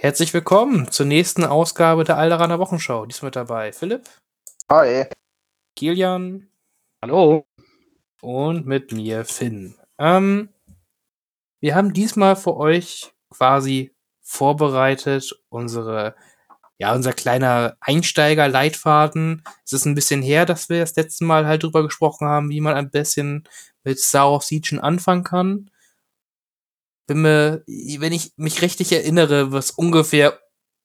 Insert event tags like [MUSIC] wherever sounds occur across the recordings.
Herzlich willkommen zur nächsten Ausgabe der Alderaner Wochenschau. Diesmal mit dabei Philipp, Hi. Kilian Hallo. und mit mir Finn. Ähm, wir haben diesmal für euch quasi vorbereitet unsere, ja, unser kleiner Einsteiger-Leitfaden. Es ist ein bisschen her, dass wir das letzte Mal halt drüber gesprochen haben, wie man ein bisschen mit Star of Siege anfangen kann. Bin mir, wenn ich mich richtig erinnere, was ungefähr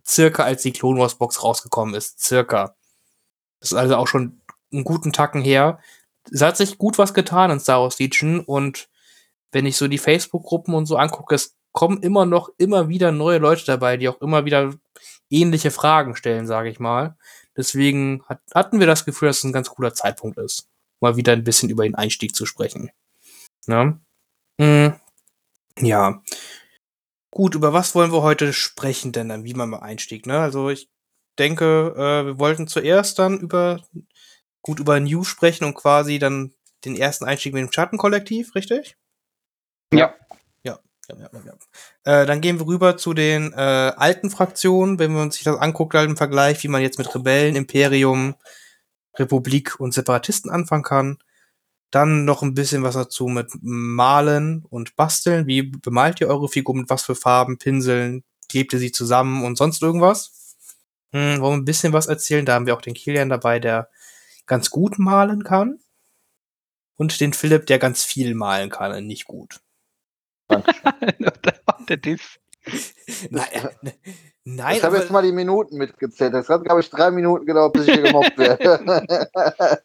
circa als die Clone Wars Box rausgekommen ist. Circa. Das ist also auch schon einen guten Tacken her. Es hat sich gut was getan in Star Wars Legion und wenn ich so die Facebook-Gruppen und so angucke, es kommen immer noch immer wieder neue Leute dabei, die auch immer wieder ähnliche Fragen stellen, sage ich mal. Deswegen hat, hatten wir das Gefühl, dass es ein ganz cooler Zeitpunkt ist, mal wieder ein bisschen über den Einstieg zu sprechen. Ne? Mm, ja. Gut, über was wollen wir heute sprechen denn dann, wie man mal einstieg, ne? Also ich denke, äh, wir wollten zuerst dann über gut über News sprechen und quasi dann den ersten Einstieg mit dem Schattenkollektiv, richtig? Ja. Ja, ja, ja, ja. Äh, dann gehen wir rüber zu den äh, alten Fraktionen, wenn man sich das anguckt, halt im Vergleich, wie man jetzt mit Rebellen, Imperium, Republik und Separatisten anfangen kann. Dann noch ein bisschen was dazu mit Malen und Basteln. Wie bemalt ihr eure Figur mit was für Farben, Pinseln? Klebt ihr sie zusammen und sonst irgendwas? Hm, wollen wir ein bisschen was erzählen? Da haben wir auch den Kilian dabei, der ganz gut malen kann. Und den Philipp, der ganz viel malen kann und nicht gut. [LAUGHS] Der Diss. [LAUGHS] Nein, äh, nein Ich habe jetzt mal die Minuten mitgezählt. Das hat, glaube ich, drei Minuten gedauert, bis ich hier gemobbt werde.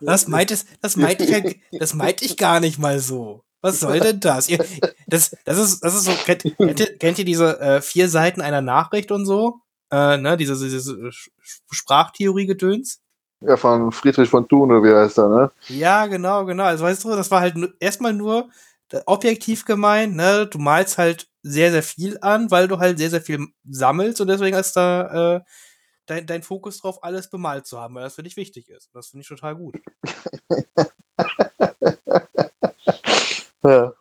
Das meinte, das meinte ich, halt- das meinte ich gar nicht mal so. Was soll denn das? Ihr, das, das ist, das ist so, kennt, kennt, ihr, kennt ihr diese äh, vier Seiten einer Nachricht und so? Äh, ne, diese, diese Sch- Sprachtheorie-Gedöns? ja, von Friedrich von Thun, oder wie heißt er, ne? Ja, genau, genau. Also weißt du, das war halt erstmal nur äh, objektiv gemeint, ne? Du malst halt sehr, sehr viel an, weil du halt sehr, sehr viel sammelst und deswegen ist da äh, dein, dein Fokus drauf, alles bemalt zu haben, weil das für dich wichtig ist. Das finde ich total gut. [LAUGHS] Ja.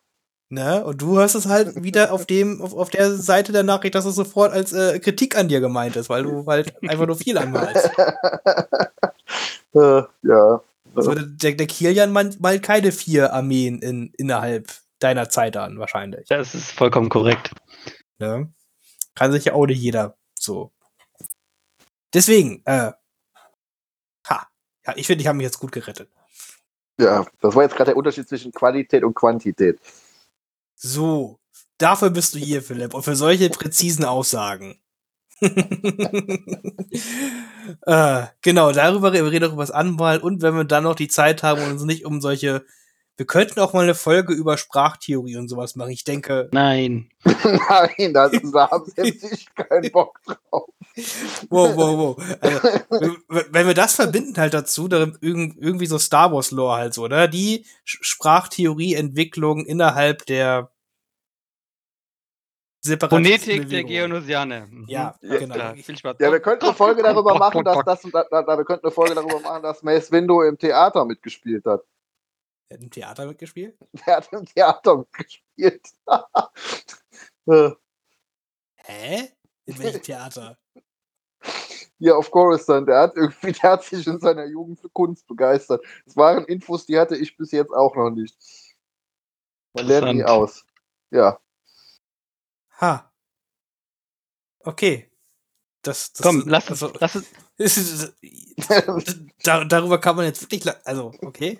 Ne? Und du hast es halt wieder auf dem, auf, auf der Seite der Nachricht, dass es sofort als äh, Kritik an dir gemeint ist, weil du halt einfach nur viel anmalst. [LAUGHS] Äh, ja. Also der, der Kilian malt, malt keine vier Armeen in, innerhalb deiner Zeit an, wahrscheinlich. Das ist vollkommen korrekt. Ne? Kann sich ja auch nicht jeder so. Deswegen, äh, ha. Ja, ich finde, ich habe mich jetzt gut gerettet. ja, das war jetzt gerade der Unterschied zwischen Qualität und Quantität. So, dafür bist du hier, Philipp, und für solche präzisen Aussagen. [LAUGHS] äh, genau, darüber reden wir über das Anmalen und wenn wir dann noch die Zeit haben und uns nicht um solche. Wir könnten auch mal eine Folge über Sprachtheorie und sowas machen. Ich denke, Nein. Nein, das, da haben selbst ich keinen Bock drauf. wow, wow, wow. Also, wenn wir das verbinden halt dazu, dann irgend- irgendwie so Star Wars Lore halt so, ne? Die Sprachtheorie-Entwicklung innerhalb der Phonetik der. Geonosianer. Mhm. Ja, Ja, genau. Klar, viel Spaß. Ja, wir könnten eine Folge darüber [LAUGHS] machen, dass das, da, da, wir könnten eine Folge darüber machen, dass Mace Window im Theater mitgespielt hat. Er hat im Theater mitgespielt? [LAUGHS] Der hat im Theater mitgespielt. [LAUGHS] Äh, Hä? In welchem Theater? [LAUGHS] Hier auf Coruscant, der hat irgendwie, der hat sich in seiner Jugend für Kunst begeistert. Das waren Infos, die hatte ich bis jetzt auch noch nicht. Man lernt nie Interessant. aus. Ja. Ha. Okay. Das, das Komm, lass also, lass, es ist- da, darüber kann man jetzt wirklich, also, okay.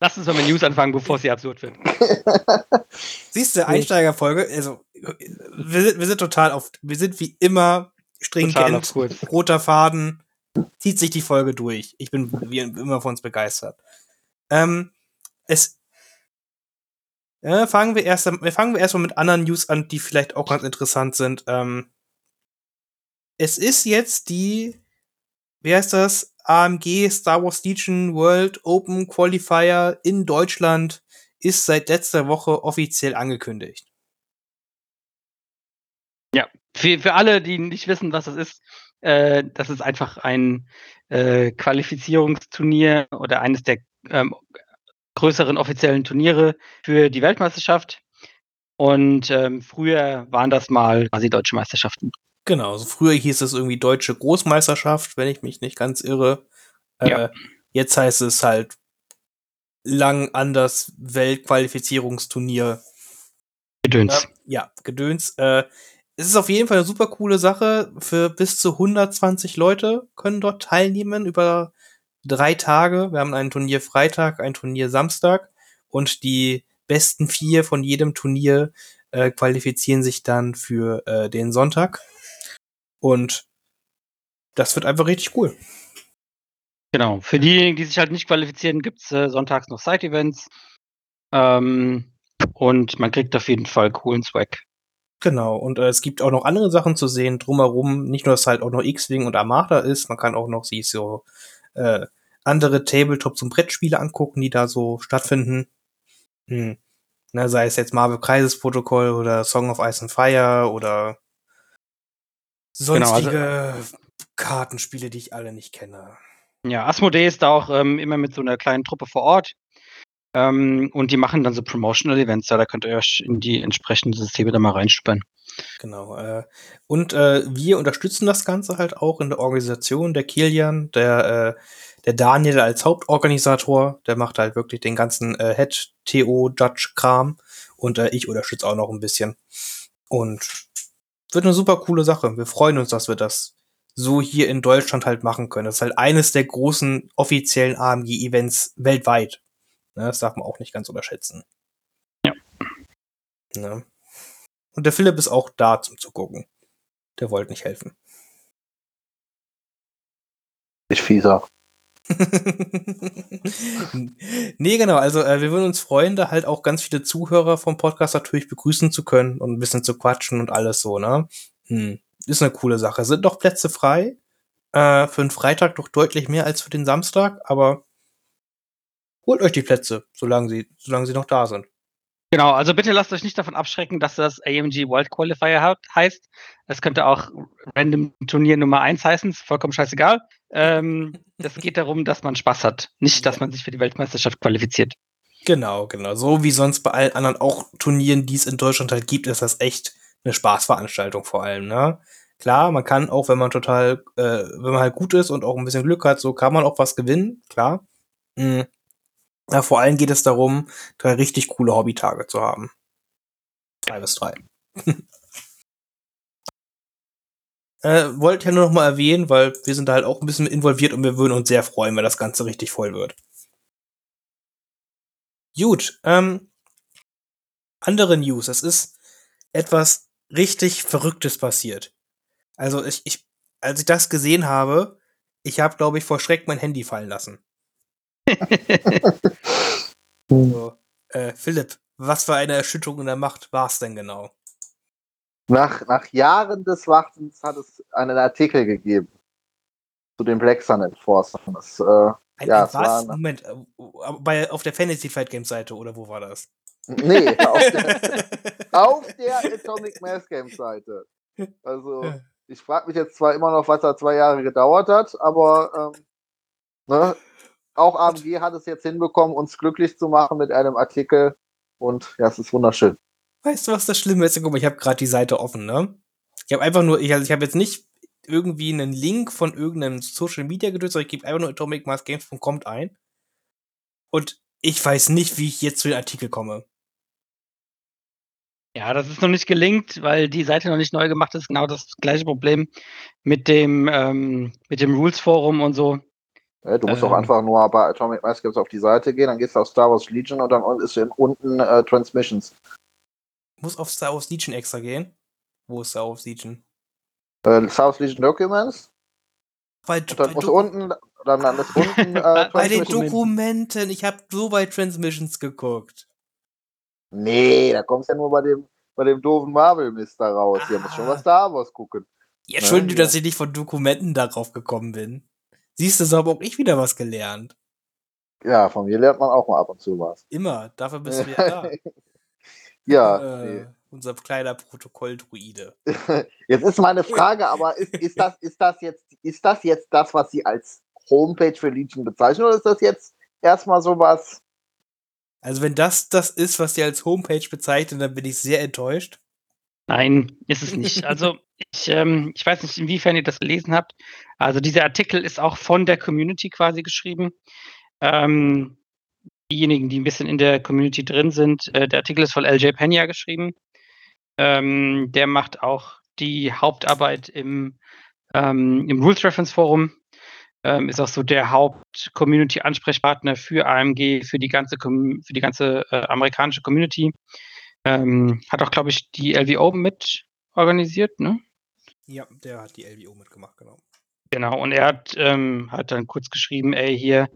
Lass uns mal mit News anfangen, bevor sie absurd wird. [LAUGHS] Siehst du, Einsteigerfolge, also, wir sind, wir sind total auf, wir sind wie immer stringent, roter Faden, zieht sich die Folge durch. Ich bin wie immer von uns begeistert. Ähm, es, ja, fangen wir erst, fangen wir erstmal mit anderen News an, die vielleicht auch ganz interessant sind. Ähm, es ist jetzt die, wie heißt das? AMG Star Wars Legion World Open Qualifier in Deutschland ist seit letzter Woche offiziell angekündigt. Für, für alle, die nicht wissen, was das ist, äh, das ist einfach ein äh, Qualifizierungsturnier oder eines der ähm, größeren offiziellen Turniere für die Weltmeisterschaft. Und ähm, früher waren das mal quasi deutsche Meisterschaften. Genau, also früher hieß es irgendwie Deutsche Großmeisterschaft, wenn ich mich nicht ganz irre. Ja. Äh, jetzt heißt es halt lang anders Weltqualifizierungsturnier. Gedöns. Ähm, ja, Gedöns. Äh, es ist auf jeden Fall eine super coole Sache. Für bis zu 120 Leute können dort teilnehmen über drei Tage. Wir haben ein Turnier Freitag, ein Turnier Samstag und die besten vier von jedem Turnier äh, qualifizieren sich dann für äh, den Sonntag. Und das wird einfach richtig cool. Genau. Für diejenigen, die sich halt nicht qualifizieren, gibt's äh, sonntags noch Side-Events. Ähm, und man kriegt auf jeden Fall coolen Swag. Genau, und äh, es gibt auch noch andere Sachen zu sehen drumherum. Nicht nur, dass halt auch noch X-Wing und Armada ist, man kann auch noch sich so äh, andere Tabletop- und Brettspiele angucken, die da so stattfinden. Hm. Na, sei es jetzt Marvel Kreises Protokoll oder Song of Ice and Fire oder sonstige Genau, also- Kartenspiele, die ich alle nicht kenne. Ja, Asmodee ist da auch ähm, immer mit so einer kleinen Truppe vor Ort. Ähm, und die machen dann so Promotional Events. Ja, da könnt ihr euch in die entsprechenden Systeme da mal reinschnuppern. Genau. Äh, und äh, wir unterstützen das Ganze halt auch in der Organisation. Der Kilian, der, äh, der Daniel als Hauptorganisator, der macht halt wirklich den ganzen äh, Head-TO-Judge-Kram. Und äh, ich unterstütze auch noch ein bisschen. Und wird eine super coole Sache. Wir freuen uns, dass wir das so hier in Deutschland halt machen können. Das ist halt eines der großen offiziellen AMG-Events weltweit. Ne, das darf man auch nicht ganz unterschätzen. Ja. Ne? Und der Philipp ist auch da zum Zugucken. Der wollte nicht helfen. Ich fieser. [LAUGHS] nee, genau. Also äh, wir würden uns freuen, da halt auch ganz viele Zuhörer vom Podcast natürlich begrüßen zu können und ein bisschen zu quatschen und alles so, ne? Hm. Ist eine coole Sache. Sind noch Plätze frei. Äh, für den Freitag doch deutlich mehr als für den Samstag, aber holt euch die Plätze, solange sie, solange sie noch da sind. Genau, also bitte lasst euch nicht davon abschrecken, dass das AMG World Qualifier heißt. Es könnte auch Random Turnier Nummer 1 heißen, ist vollkommen scheißegal. Ähm, das geht darum, dass man Spaß hat, nicht, dass man sich für die Weltmeisterschaft qualifiziert. Genau, genau. So wie sonst bei allen anderen auch Turnieren, die es in Deutschland halt gibt, ist das echt eine Spaßveranstaltung vor allem, ne? Klar, man kann auch, wenn man total, äh, wenn man halt gut ist und auch ein bisschen Glück hat, so kann man auch was gewinnen, klar. Mhm. Ja, vor allem geht es darum, drei richtig coole Hobbytage zu haben. Drei bis drei. [LAUGHS] äh, wollte ja nur noch mal erwähnen, weil wir sind da halt auch ein bisschen involviert und wir würden uns sehr freuen, wenn das Ganze richtig voll wird. Gut, ähm, andere News. Es ist etwas richtig Verrücktes passiert. Also ich, ich als ich das gesehen habe, ich habe, glaube ich, vor Schreck mein Handy fallen lassen. [LAUGHS] So, äh, Philipp, was für eine Erschütterung in der Macht war es denn genau? Nach, nach Jahren des Wartens hat es einen Artikel gegeben zu den Black Sun Enforcern. Das, äh, Ein, Ja, war was? ein- Moment, äh, bei, auf der Fantasy Fight Games Seite oder wo war das? nee, [LAUGHS] auf der, auf der Atomic Mass Games Seite. Also, ich frage mich jetzt zwar immer noch, was da zwei Jahre gedauert hat, aber ähm, ne, auch AMG hat es jetzt hinbekommen, uns glücklich zu machen mit einem Artikel. Und ja, es ist wunderschön. Weißt du, was das Schlimme ist? Guck mal, ich habe gerade die Seite offen, ne? Ich habe einfach nur, ich, also ich habe jetzt nicht irgendwie einen Link von irgendeinem Social Media gedrückt, sondern ich gebe einfach nur atomicmassgames.com ein. Und ich weiß nicht, wie ich jetzt zu den Artikel komme. Ja, das ist noch nicht gelingt, weil die Seite noch nicht neu gemacht ist. Genau das gleiche Problem mit dem, ähm, mit dem Rules Forum und so. Ja, du musst Ähm. auch einfach nur bei Atomic Mass Games auf die Seite gehen, dann gehst du auf Star Wars Legion und dann ist unten äh, Transmissions. Muss auf Star Wars Legion extra gehen. Wo ist Star Wars Legion? Äh, Star Wars Legion Documents. Bei, Und dann bei, muss Doku- unten, dann, dann ist unten äh, [LAUGHS] Bei den. Dokumenten. Ich habe so bei Transmissions geguckt. Nee, da kommst du ja nur bei dem, bei dem doofen Marvel-Mist da raus. Hier muss schon Ah. was Star Wars gucken. Ja, Entschuldigung, Ja, dass ich nicht von Dokumenten darauf gekommen bin. Siehst du, so habe auch ich wieder was gelernt. Ja, von mir lernt man auch mal ab und zu was. Immer. Dafür bist du ja [LAUGHS] da. Ja, äh, nee. Unser kleiner Protokolldruide. [LAUGHS] Jetzt ist meine Frage, aber ist, ist, das, ist, das jetzt, ist das jetzt das, was Sie als Homepage für Legion bezeichnen, oder ist das jetzt erstmal sowas? Also wenn das das ist, was die als Homepage bezeichnen, dann bin ich sehr enttäuscht. Nein, ist es nicht. Also [LAUGHS] ich, ähm, ich weiß nicht, inwiefern ihr das gelesen habt. Also dieser Artikel ist auch von der Community quasi geschrieben. Ähm, diejenigen, die ein bisschen in der Community drin sind, äh, der Artikel ist von LJ Pena geschrieben. Ähm, der macht auch die Hauptarbeit im, ähm, im Rules Reference Forum. Ähm, ist auch so der Haupt-Community-Ansprechpartner für AMG, für die ganze, für die ganze äh, amerikanische Community. Ähm, hat auch, glaube ich, die LWO mit organisiert, ne? Ja, der hat die LWO mitgemacht, genau. Genau, und er hat, ähm, hat dann kurz geschrieben, ey, hier,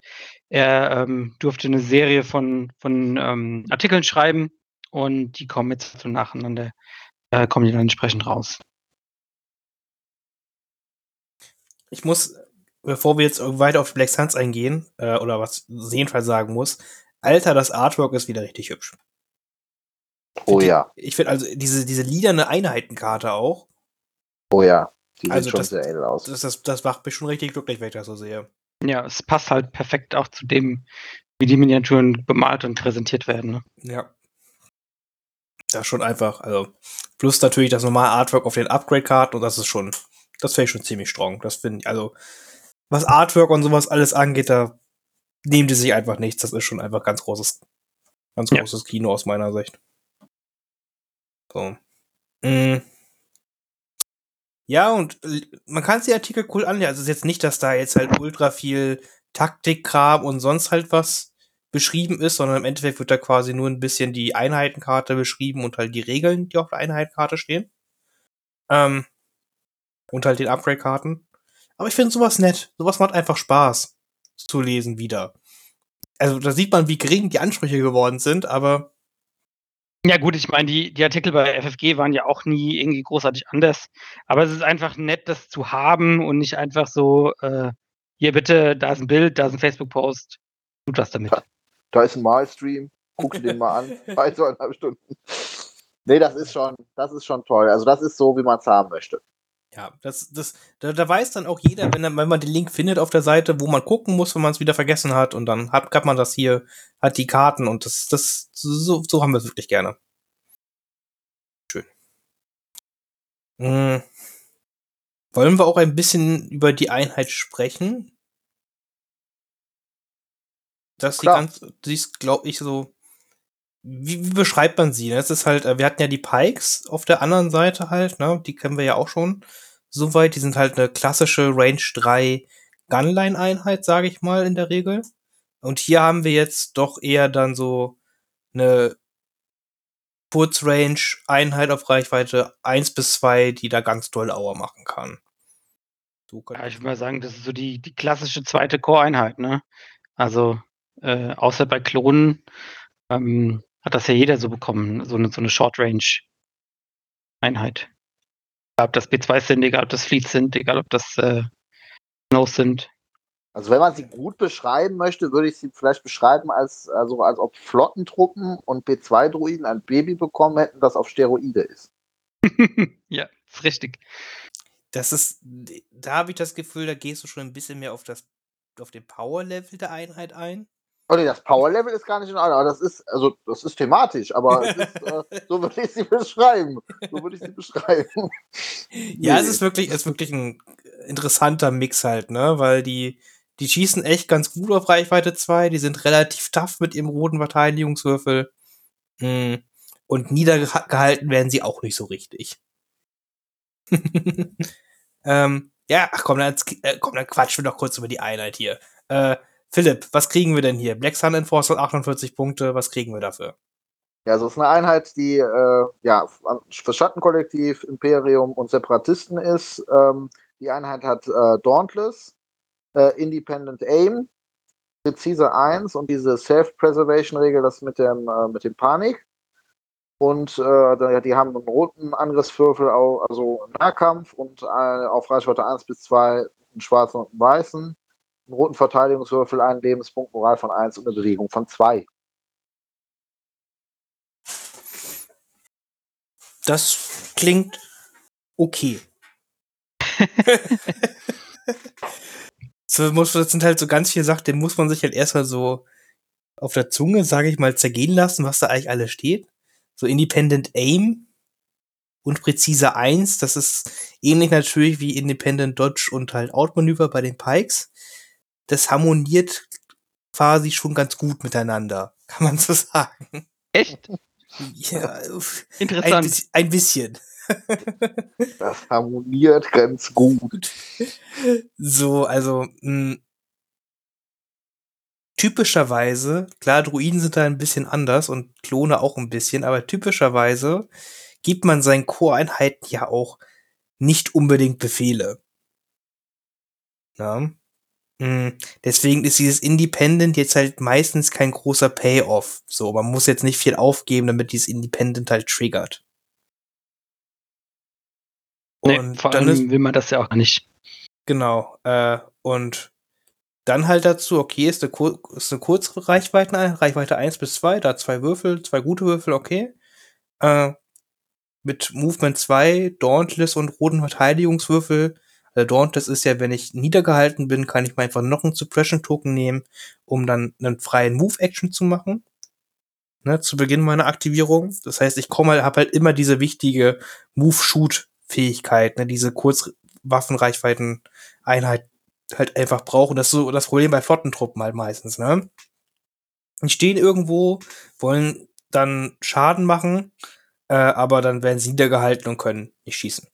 er ähm, durfte eine Serie von, von ähm, Artikeln schreiben und die kommen jetzt so nacheinander, äh, kommen die dann entsprechend raus. Ich muss, bevor wir jetzt weiter auf Black Suns eingehen, äh, oder was jedenfalls sagen muss, Alter, das Artwork ist wieder richtig hübsch. Oh die, ja. Ich finde also diese, diese liederne Einheitenkarte auch. Oh ja. Die Also sieht schon das- sehr edel aus. Das, das, das macht mich schon richtig glücklich, wenn ich das so sehe. Ja, es passt halt perfekt auch zu dem, wie die Miniaturen bemalt und präsentiert werden. Ne? Ja. Das ist schon einfach, also. Plus natürlich das normale Artwork auf den Upgrade-Karten und das ist schon, das finde ich schon ziemlich strong. Das finde ich, also, was Artwork und sowas alles angeht, da nehmen die sich einfach nichts. Das ist schon einfach ganz großes, ganz Ja. großes Kino aus meiner Sicht. So. Mm. Ja, und man kann sich die Artikel cool anlesen. Also es ist jetzt nicht, dass da jetzt halt ultra viel Taktikkram und sonst halt was beschrieben ist, sondern im Endeffekt wird da quasi nur ein bisschen die Einheitenkarte beschrieben und halt die Regeln, die auf der Einheitenkarte stehen. Ähm, und halt den Upgrade-Karten. Aber ich finde sowas nett. Sowas macht einfach Spaß zu lesen wieder. Also da sieht man, wie gering die Ansprüche geworden sind, aber Ja gut, ich meine, die, die Artikel bei FFG waren ja auch nie irgendwie großartig anders. Aber es ist einfach nett, das zu haben und nicht einfach so, äh, hier bitte, da ist ein Bild, da ist ein Facebook-Post, tut was damit. Da ist ein Malstream. Guck dir den mal an. [LAUGHS] Bei zweieinhalb Stunden. Nee, das ist schon, das ist schon toll. Also das ist so, wie man es haben möchte. Ja, das, das, da, da weiß dann auch jeder, wenn, er- wenn man den Link findet auf der Seite, wo man gucken muss, wenn man es wieder vergessen hat, und dann hat, hat man das hier, hat die Karten und das, das, so, so haben wir es wirklich gerne. Schön. Hm. Wollen wir auch ein bisschen über die Einheit sprechen? Das die Klar. ganz, die ist, glaube ich, so. Wie, wie beschreibt man sie? Das ist halt, äh, wir hatten ja die Pikes auf der anderen Seite halt, ne? Die kennen wir ja auch schon soweit. Die sind halt eine klassische Range 3 Gunline-Einheit, sage ich mal, in der Regel. Und hier haben wir jetzt doch eher dann so eine Kurzrange-Einheit auf Reichweite 1 bis 2, die da ganz doll Auer machen kann. So kann Ja, ich würde mal sagen, das ist so die, die klassische zweite Core-Einheit, ne? Also, äh, außer bei Klonen ähm, hat das ja jeder so bekommen, so eine, so eine Short-Range-Einheit. Egal, ob das B2 sind, egal ob das Fleets sind, egal ob das äh, Snows sind. Also wenn man sie gut beschreiben möchte, würde ich sie vielleicht beschreiben als, also als ob Flottentruppen und B2-Druiden ein Baby bekommen hätten, das auf Steroide ist. [LAUGHS] ja, ist richtig. Das ist, da habe ich das Gefühl, da gehst du schon ein bisschen mehr auf das, auf den Power-Level der Einheit ein. Oh nee, das Power-Level ist gar nicht in Ordnung, aber das ist, also das ist thematisch, aber es ist, [LAUGHS] äh, so würde ich sie beschreiben. So würde ich sie beschreiben. Ja, Nee. es ist wirklich, es ist wirklich ein interessanter Mix halt, ne? Weil die, die schießen echt ganz gut auf Reichweite 2, die sind relativ tough mit ihrem roten Verteidigungswürfel. Mm. Und niedergehalten werden sie auch nicht so richtig. [LAUGHS] ähm, ja, ach komm, dann, äh, komm, dann quatschen wir doch kurz über die Einheit hier. Äh, Philipp, was kriegen wir denn hier? Black Sun Enforcer 48 Punkte, was kriegen wir dafür? Ja, also es ist eine Einheit, die äh, ja für Schattenkollektiv, Imperium und Separatisten ist. Ähm, die Einheit hat äh, Dauntless, äh, Independent Aim, präzise 1 und diese Self-Preservation-Regel, das mit dem, äh, mit dem Panik. Und äh, die haben einen roten Angriffswürfel, also Nahkampf und äh, auf Reichweite 1 bis 2 einen schwarzen und einen weißen. Einen roten Verteidigungswürfel, einen Lebenspunkt, Moral von 1 und eine Bewegung von 2. Das klingt okay. [LAUGHS] so muss, das sind halt so ganz viele Sachen, den muss man sich halt erstmal so auf der Zunge, sage ich mal, zergehen lassen, was da eigentlich alles steht. So Independent Aim. und Präzise 1. Das ist ähnlich natürlich wie Independent Dodge und halt Outmanöver bei den Pikes. Das harmoniert quasi schon ganz gut miteinander, [LAUGHS] kann man so sagen. Echt? Ja, Interessant. Ein, ein bisschen. Das harmoniert ganz gut. So, also mh, typischerweise, klar, Druiden sind da ein bisschen anders und Klone auch ein bisschen, aber typischerweise gibt man seinen Core-Einheiten ja auch nicht unbedingt Befehle. Ja. Mm, Deswegen ist dieses Independent jetzt halt meistens kein großer Payoff. So, man muss jetzt nicht viel aufgeben, damit dieses Independent halt triggert. Nee, Und vor dann allem ist, will man das ja auch nicht. genau, äh, und dann halt dazu, okay, ist eine, Kur ist eine Kurzreichweite, Reichweite 1 bis 2, da zwei Würfel, zwei gute Würfel, okay. Äh, mit Movement 2, Dauntless und roten Verteidigungswürfel. Also Dauntless ist ja, wenn ich niedergehalten bin, kann ich mal einfach noch einen Suppression-Token nehmen, um dann einen freien Move-Action zu machen. Ne, zu Beginn meiner Aktivierung. Das heißt, ich komme halt, habe halt immer diese wichtige Move-Shoot-Fähigkeit, ne, diese Kurzwaffenreichweiten-Einheit halt einfach brauchen. Das ist so das Problem bei Flottentruppen halt meistens, ne? Die stehen irgendwo, wollen dann Schaden machen, äh, aber dann werden sie niedergehalten und können nicht schießen.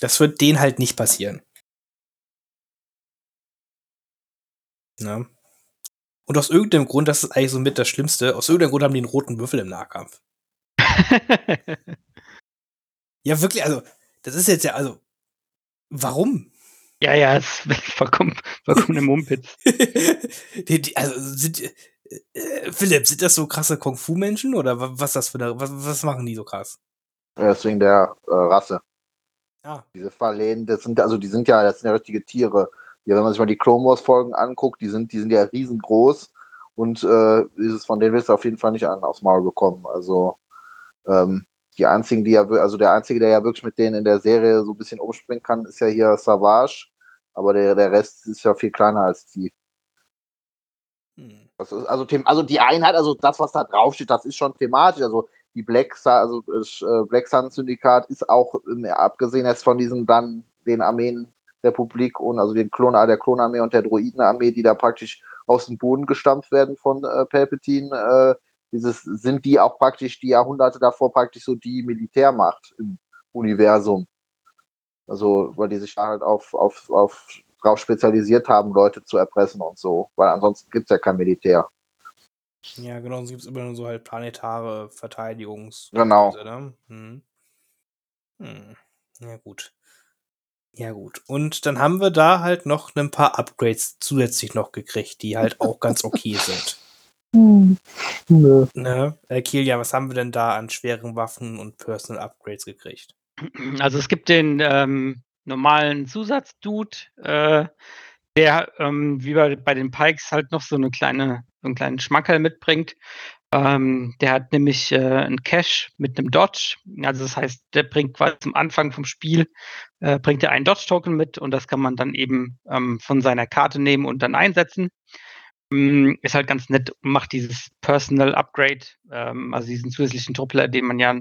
Das wird denen halt nicht passieren. Ne? Und aus irgendeinem Grund, das ist eigentlich so mit das Schlimmste, aus irgendeinem Grund haben die einen roten Würfel im Nahkampf. [LAUGHS] Ja, wirklich, also, das ist jetzt ja, also, warum? ja, ja, es ist vollkommen, vollkommen im Mumpitz. [LAUGHS] die, die, also, sind, äh, äh, Philipp, sind das so krasse Kung-Fu-Menschen oder wa- was das für eine, was, was machen die so krass? Ja, Deswegen der äh, Rasse. Ah, Diese Verlehen, das sind also die sind ja, das sind ja richtige Tiere. Ja, wenn man sich mal die Clone Wars Folgen anguckt, die sind, die sind ja riesengroß und äh, ist es von denen wirst du auf jeden Fall nicht an aufs Maul bekommen. Also ähm, die einzigen, die ja, also der einzige, der ja wirklich mit denen in der Serie so ein bisschen umspringen kann, ist ja hier Savage, aber der, der Rest ist ja viel kleiner als die. hm. Also, also die Einheit, also das, was da draufsteht, das ist schon thematisch. Also die Black, also das äh, Black Sun Syndikat ist auch, ähm, abgesehen jetzt von diesen dann den Armeen Republik und also den Klon, der Klonarmee und der Droidenarmee, die da praktisch aus dem Boden gestampft werden von äh, Palpatine, äh, dieses, sind die auch praktisch die Jahrhunderte davor praktisch so die Militärmacht im Universum. Also, weil die sich da halt auf, auf, auf drauf spezialisiert haben, Leute zu erpressen und so. Weil ansonsten gibt's ja kein Militär. Ja, genau, sonst gibt es immer nur so halt planetare Verteidigungs. Genau. Ne? Hm. Hm. Ja, gut. Ja, gut. Und dann haben wir da halt noch ein paar Upgrades zusätzlich noch gekriegt, die halt [LAUGHS] auch ganz okay sind. Nö. Ne? Äh, Kilia, was haben wir denn da an schweren Waffen und Personal Upgrades gekriegt? Also es gibt den ähm, normalen Zusatzdude, äh, der ähm, wie bei, bei den Pikes halt noch so eine kleine, so einen kleinen Schmankerl mitbringt. Ähm, der hat nämlich äh, einen Cache mit einem Dodge. Also das heißt, der bringt quasi zum Anfang vom Spiel, äh, bringt er einen Dodge-Token mit und das kann man dann eben ähm, von seiner Karte nehmen und dann einsetzen. Mm, Ist halt ganz nett und macht dieses Personal Upgrade, ähm, also diesen zusätzlichen Truppler, den man ja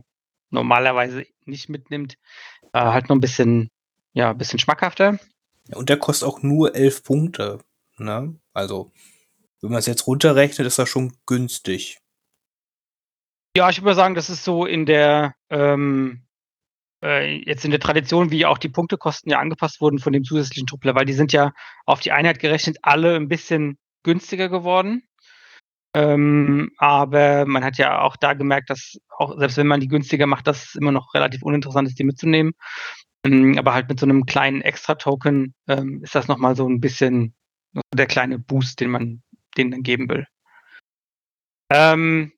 normalerweise nicht mitnimmt, äh, halt noch ein bisschen, ja, ein bisschen schmackhafter. Und der kostet auch nur 11 Punkte. Ne? Also, wenn man es jetzt runterrechnet, ist das schon günstig. Ja, ich würde sagen, das ist so in der, ähm, äh, jetzt in der Tradition, wie auch die Punktekosten ja angepasst wurden von dem zusätzlichen Truppler, weil die sind ja auf die Einheit gerechnet alle ein bisschen günstiger geworden. Ähm, aber man hat ja auch da gemerkt, dass auch selbst wenn man die günstiger macht, dass es immer noch relativ uninteressant ist, die mitzunehmen. Ähm, aber halt mit so einem kleinen Extra-Token ähm, ist das nochmal so ein bisschen der kleine Boost, den man denen dann geben will. Ähm,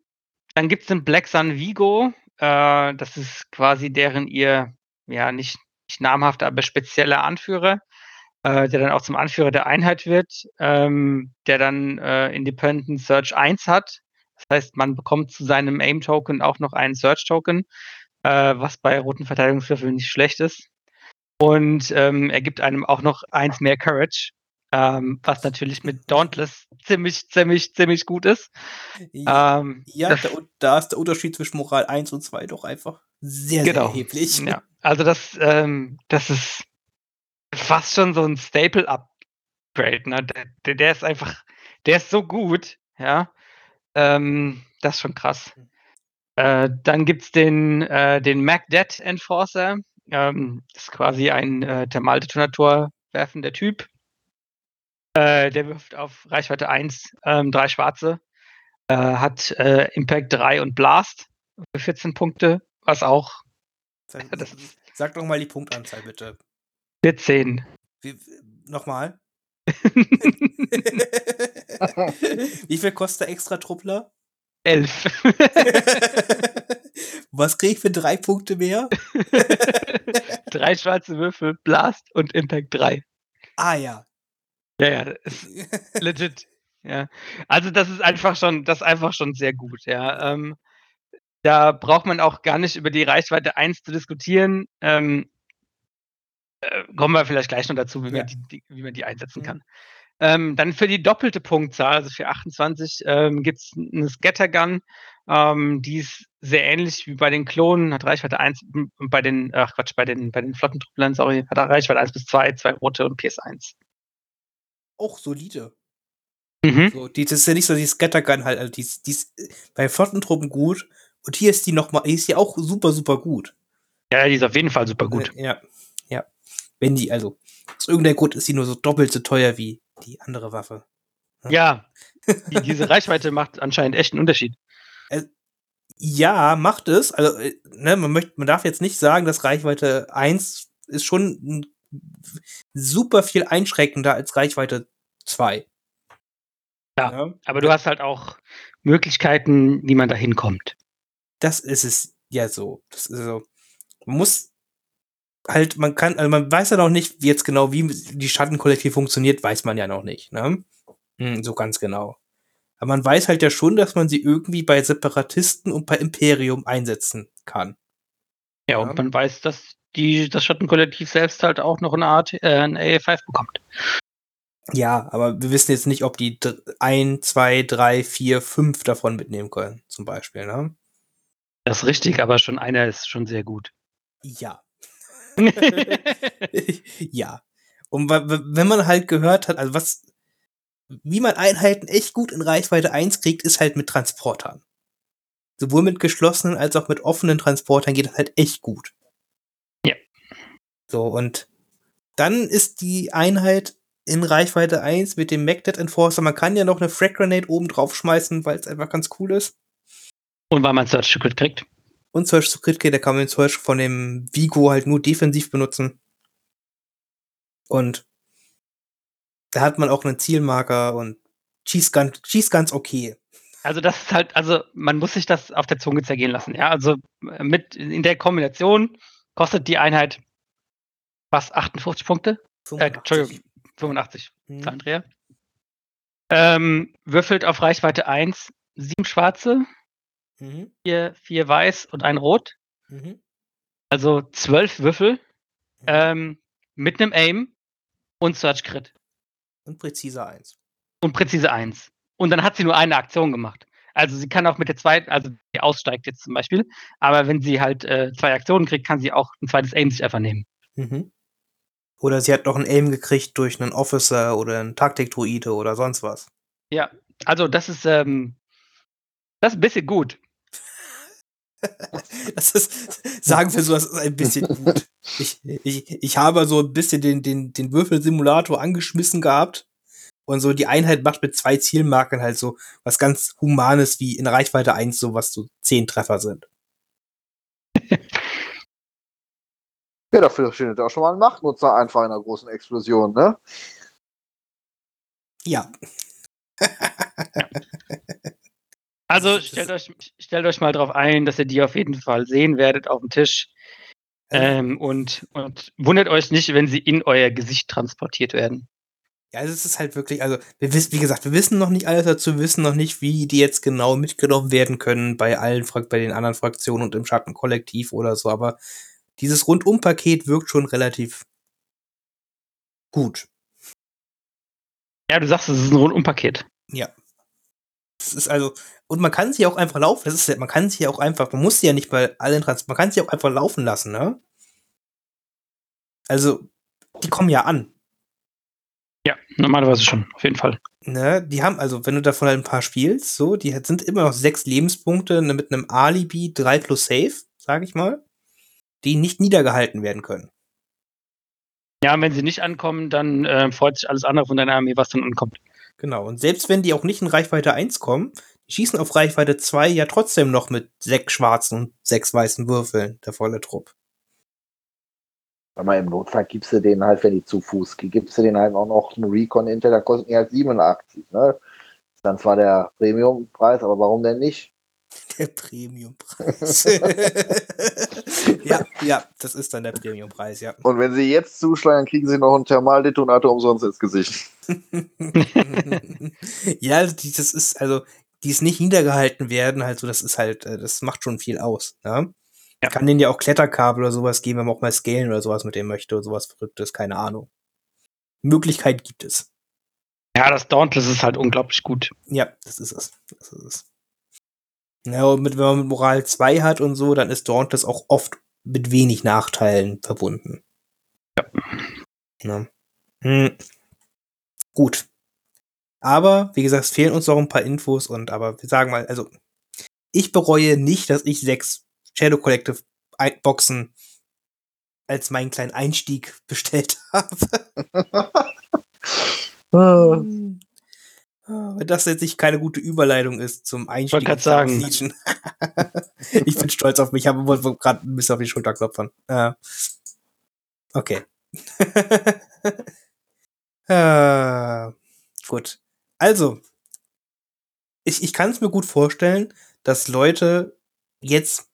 dann gibt es den Black Sun Vigo. Äh, das ist quasi deren ihr, ja, nicht, nicht namhafter, aber spezieller Anführer, äh, der dann auch zum Anführer der Einheit wird, ähm, der dann äh, Independent Search 1 hat. Das heißt, man bekommt zu seinem Aim-Token auch noch einen Search-Token, äh, was bei roten Verteidigungswürfeln nicht schlecht ist. Und ähm, er gibt einem auch noch eins mehr Courage, ähm, was natürlich mit Dauntless ziemlich, ziemlich, ziemlich gut ist. Ähm, ja, das- da, da ist der Unterschied zwischen Moral 1 und 2 doch einfach. sehr, Genau. sehr erheblich. Ja, also das, ähm, das ist fast schon so ein Staple-Upgrade. Ne? Der, der, der ist einfach, der ist so gut, ja. Ähm, das ist schon krass. Äh, dann gibt's den, äh, den MacDead Enforcer. Ähm, ist quasi ein äh, Thermaldetonator werfender Typ. Äh, der wirft auf Reichweite 1 ähm, drei schwarze. Äh, hat äh, Impact 3 und Blast für 14 Punkte, was auch Sag, [LAUGHS] das ist- sag doch mal die Punktanzahl, bitte. 14. Wie, nochmal. [LAUGHS] Wie viel kostet der extra Truppler? 11. [LAUGHS] Was krieg ich für drei Punkte mehr? drei schwarze Würfel, Blast und Impact 3. Ah ja. Ja, ja, ist [LAUGHS] [LAUGHS] legit. Ja. Also das ist einfach schon, das ist einfach schon sehr gut, ja. Ähm, da braucht man auch gar nicht über die Reichweite 1 zu diskutieren. Ähm, äh, kommen wir vielleicht gleich noch dazu, wie, Ja. man, die, die, wie man die einsetzen Mhm. kann. Ähm, dann für die doppelte Punktzahl, also für 28, ähm, gibt es eine Scattergun. Ähm, die ist sehr ähnlich wie bei den Klonen, hat Reichweite 1 und bei den, ach Quatsch, bei den, bei den Flottentrupplern, sorry, hat er Reichweite 1 bis 2, zwei rote und PS1. Auch solide. Mhm. So, die, das ist ja nicht so die Scattergun halt, also die, ist- die ist bei Flottentruppen gut. Und hier ist die noch mal, die ist ja auch super, super gut. Ja, die ist auf jeden Fall super gut. Äh, Ja, ja. Wenn die, also, aus irgendeinem Grund ist sie nur so doppelt so teuer wie die andere Waffe. Ja, [LAUGHS] die, diese Reichweite macht anscheinend echt einen Unterschied. Ja, macht es. Also, äh, ne, man möchte, man darf jetzt nicht sagen, dass Reichweite 1 ist schon n- super viel einschränkender als Reichweite 2. Ja, Aber du hast halt auch Möglichkeiten, wie man da hinkommt. das ist es ja so. Das ist so. Man muss halt, man kann, also man weiß ja noch nicht, wie jetzt genau, wie die Schattenkollektiv funktioniert, weiß man ja noch nicht, ne? Hm, so ganz genau. Aber man weiß halt ja schon, dass man sie irgendwie bei Separatisten und bei Imperium einsetzen kann. Ja, und man weiß, dass die, das Schattenkollektiv selbst halt auch noch eine Art äh, ein AF5 bekommt. Ja, aber wir wissen jetzt nicht, ob die dr- ein, zwei, drei, vier, fünf davon mitnehmen können, zum Beispiel, ne? Das ist richtig, aber schon einer ist schon sehr gut. Ja. [LAUGHS] [LAUGHS] ja. Und wenn man halt gehört hat, also was, wie man Einheiten echt gut in Reichweite 1 kriegt, ist halt mit Transportern. Sowohl mit geschlossenen als auch mit offenen Transportern geht das halt echt gut. Ja. So, und dann ist die Einheit in Reichweite 1 mit dem Magnet Enforcer. Man kann ja noch eine Frag Grenade oben drauf schmeißen, weil es einfach ganz cool ist. und weil man Search to Crit kriegt. Und Search to Crit, da kann man den Search von dem Vigo halt nur defensiv benutzen. Und da hat man auch einen Zielmarker und schießt ganz, schießt ganz okay. Also das ist halt, also man muss sich das auf der Zunge zergehen lassen. Ja, also äh, mit in der Kombination kostet die Einheit fast 58 Punkte. Äh, Entschuldigung, 85. Mhm. Zahlendreher. Ähm, würfelt auf Reichweite 1 sieben schwarze, Mhm. vier, vier weiß und ein rot. Mhm. Also zwölf Würfel Mhm. ähm, mit einem Aim und Search Crit. Und präziser eins. Und präzise 1. Und dann hat sie nur eine Aktion gemacht. Also sie kann auch mit der zweiten, also die aussteigt jetzt zum Beispiel, aber wenn sie halt äh, zwei Aktionen kriegt, kann sie auch ein zweites Aim sich einfach nehmen. Mhm. Oder sie hat noch einen Aim gekriegt durch einen Officer oder einen Taktikdruide oder sonst was. Ja, also das ist, ähm, das ist ein bisschen gut. [LAUGHS] Das ist, sagen wir so, das ist ein bisschen gut. Ich, ich, ich habe so ein bisschen den, den, den Würfelsimulator angeschmissen gehabt. Und so die Einheit macht mit zwei Zielmarken halt so was ganz Humanes wie in Reichweite 1, so was so zehn Treffer sind. [LAUGHS] Ja, dafür findet auch schon mal ein Machtnutzer einfach in einer großen Explosion, ne? Ja. [LAUGHS] Also stellt euch, stellt euch mal drauf ein, dass ihr die auf jeden Fall sehen werdet auf dem Tisch. Ähm, und, und wundert euch nicht, wenn sie in euer Gesicht transportiert werden. Ja, es ist halt wirklich, also wir wissen, wie gesagt, wir wissen noch nicht alles dazu, wir wissen noch nicht, wie die jetzt genau mitgenommen werden können bei allen, bei den anderen Fraktionen und im Schattenkollektiv oder so, aber dieses Rundum-Paket wirkt schon relativ gut. Ja, du sagst, es ist ein Rundumpaket. Ja. Das ist also, und man kann sie auch einfach laufen. Das ist ja, man kann sie ja auch einfach, man muss sie ja nicht bei allen Trans, man kann sie auch einfach laufen lassen, ne? Also, die kommen ja an. Ja, normalerweise schon, auf jeden Fall. Ne, die haben, also wenn du davon halt ein paar spielst, so, die sind immer noch sechs Lebenspunkte ne, mit einem Alibi, drei plus Safe, sag ich mal, die nicht niedergehalten werden können. Ja, und wenn sie nicht ankommen, dann äh, freut sich alles andere von deiner Armee, was dann ankommt. Genau, und selbst wenn die auch nicht in Reichweite 1 kommen, die schießen auf Reichweite 2 ja trotzdem noch mit sechs schwarzen und sechs weißen Würfeln, der volle Trupp. Aber im Notfall gibst du denen halt, wenn die zu Fuß gehen, gibst du denen halt auch noch einen Recon Intel, da kosten die halt 87. Ne? Ist dann zwar der Premiumpreis, aber warum denn nicht? Der Premiumpreis. [LAUGHS] ja, ja, das ist dann der Premiumpreis, ja. Und wenn sie jetzt zuschlagen, kriegen sie noch einen Thermaldetonator umsonst ins Gesicht. [LAUGHS] ja, das ist, also, die es nicht niedergehalten werden, halt so, das ist halt, äh, das macht schon viel aus, ne? Ja. Kann denen ja auch Kletterkabel oder sowas geben, wenn man auch mal scalen oder sowas mit dem möchte oder sowas Verrücktes, keine Ahnung. Möglichkeit gibt es. Ja, das Dauntless ist halt unglaublich gut. Ja, das ist es. Das ist es. Ja, und mit, wenn man mit Moral 2 hat und so, dann ist Dauntless auch oft mit wenig Nachteilen verbunden. Ja. ja. Hm. Gut. Aber, wie gesagt, es fehlen uns noch ein paar Infos und aber wir sagen mal, also ich bereue nicht, dass ich sechs Shadow Collective Boxen als meinen kleinen Einstieg [LAUGHS] bestellt habe. [LAUGHS] Ah. Wenn das jetzt nicht keine gute Überleitung ist zum Einstieg. Ich sagen. [LAUGHS] ich bin stolz auf mich, ich habe gerade ein bisschen auf die Schulter klopfen. Äh, okay. äh, gut. Also, ich, ich kann es mir gut vorstellen, dass Leute jetzt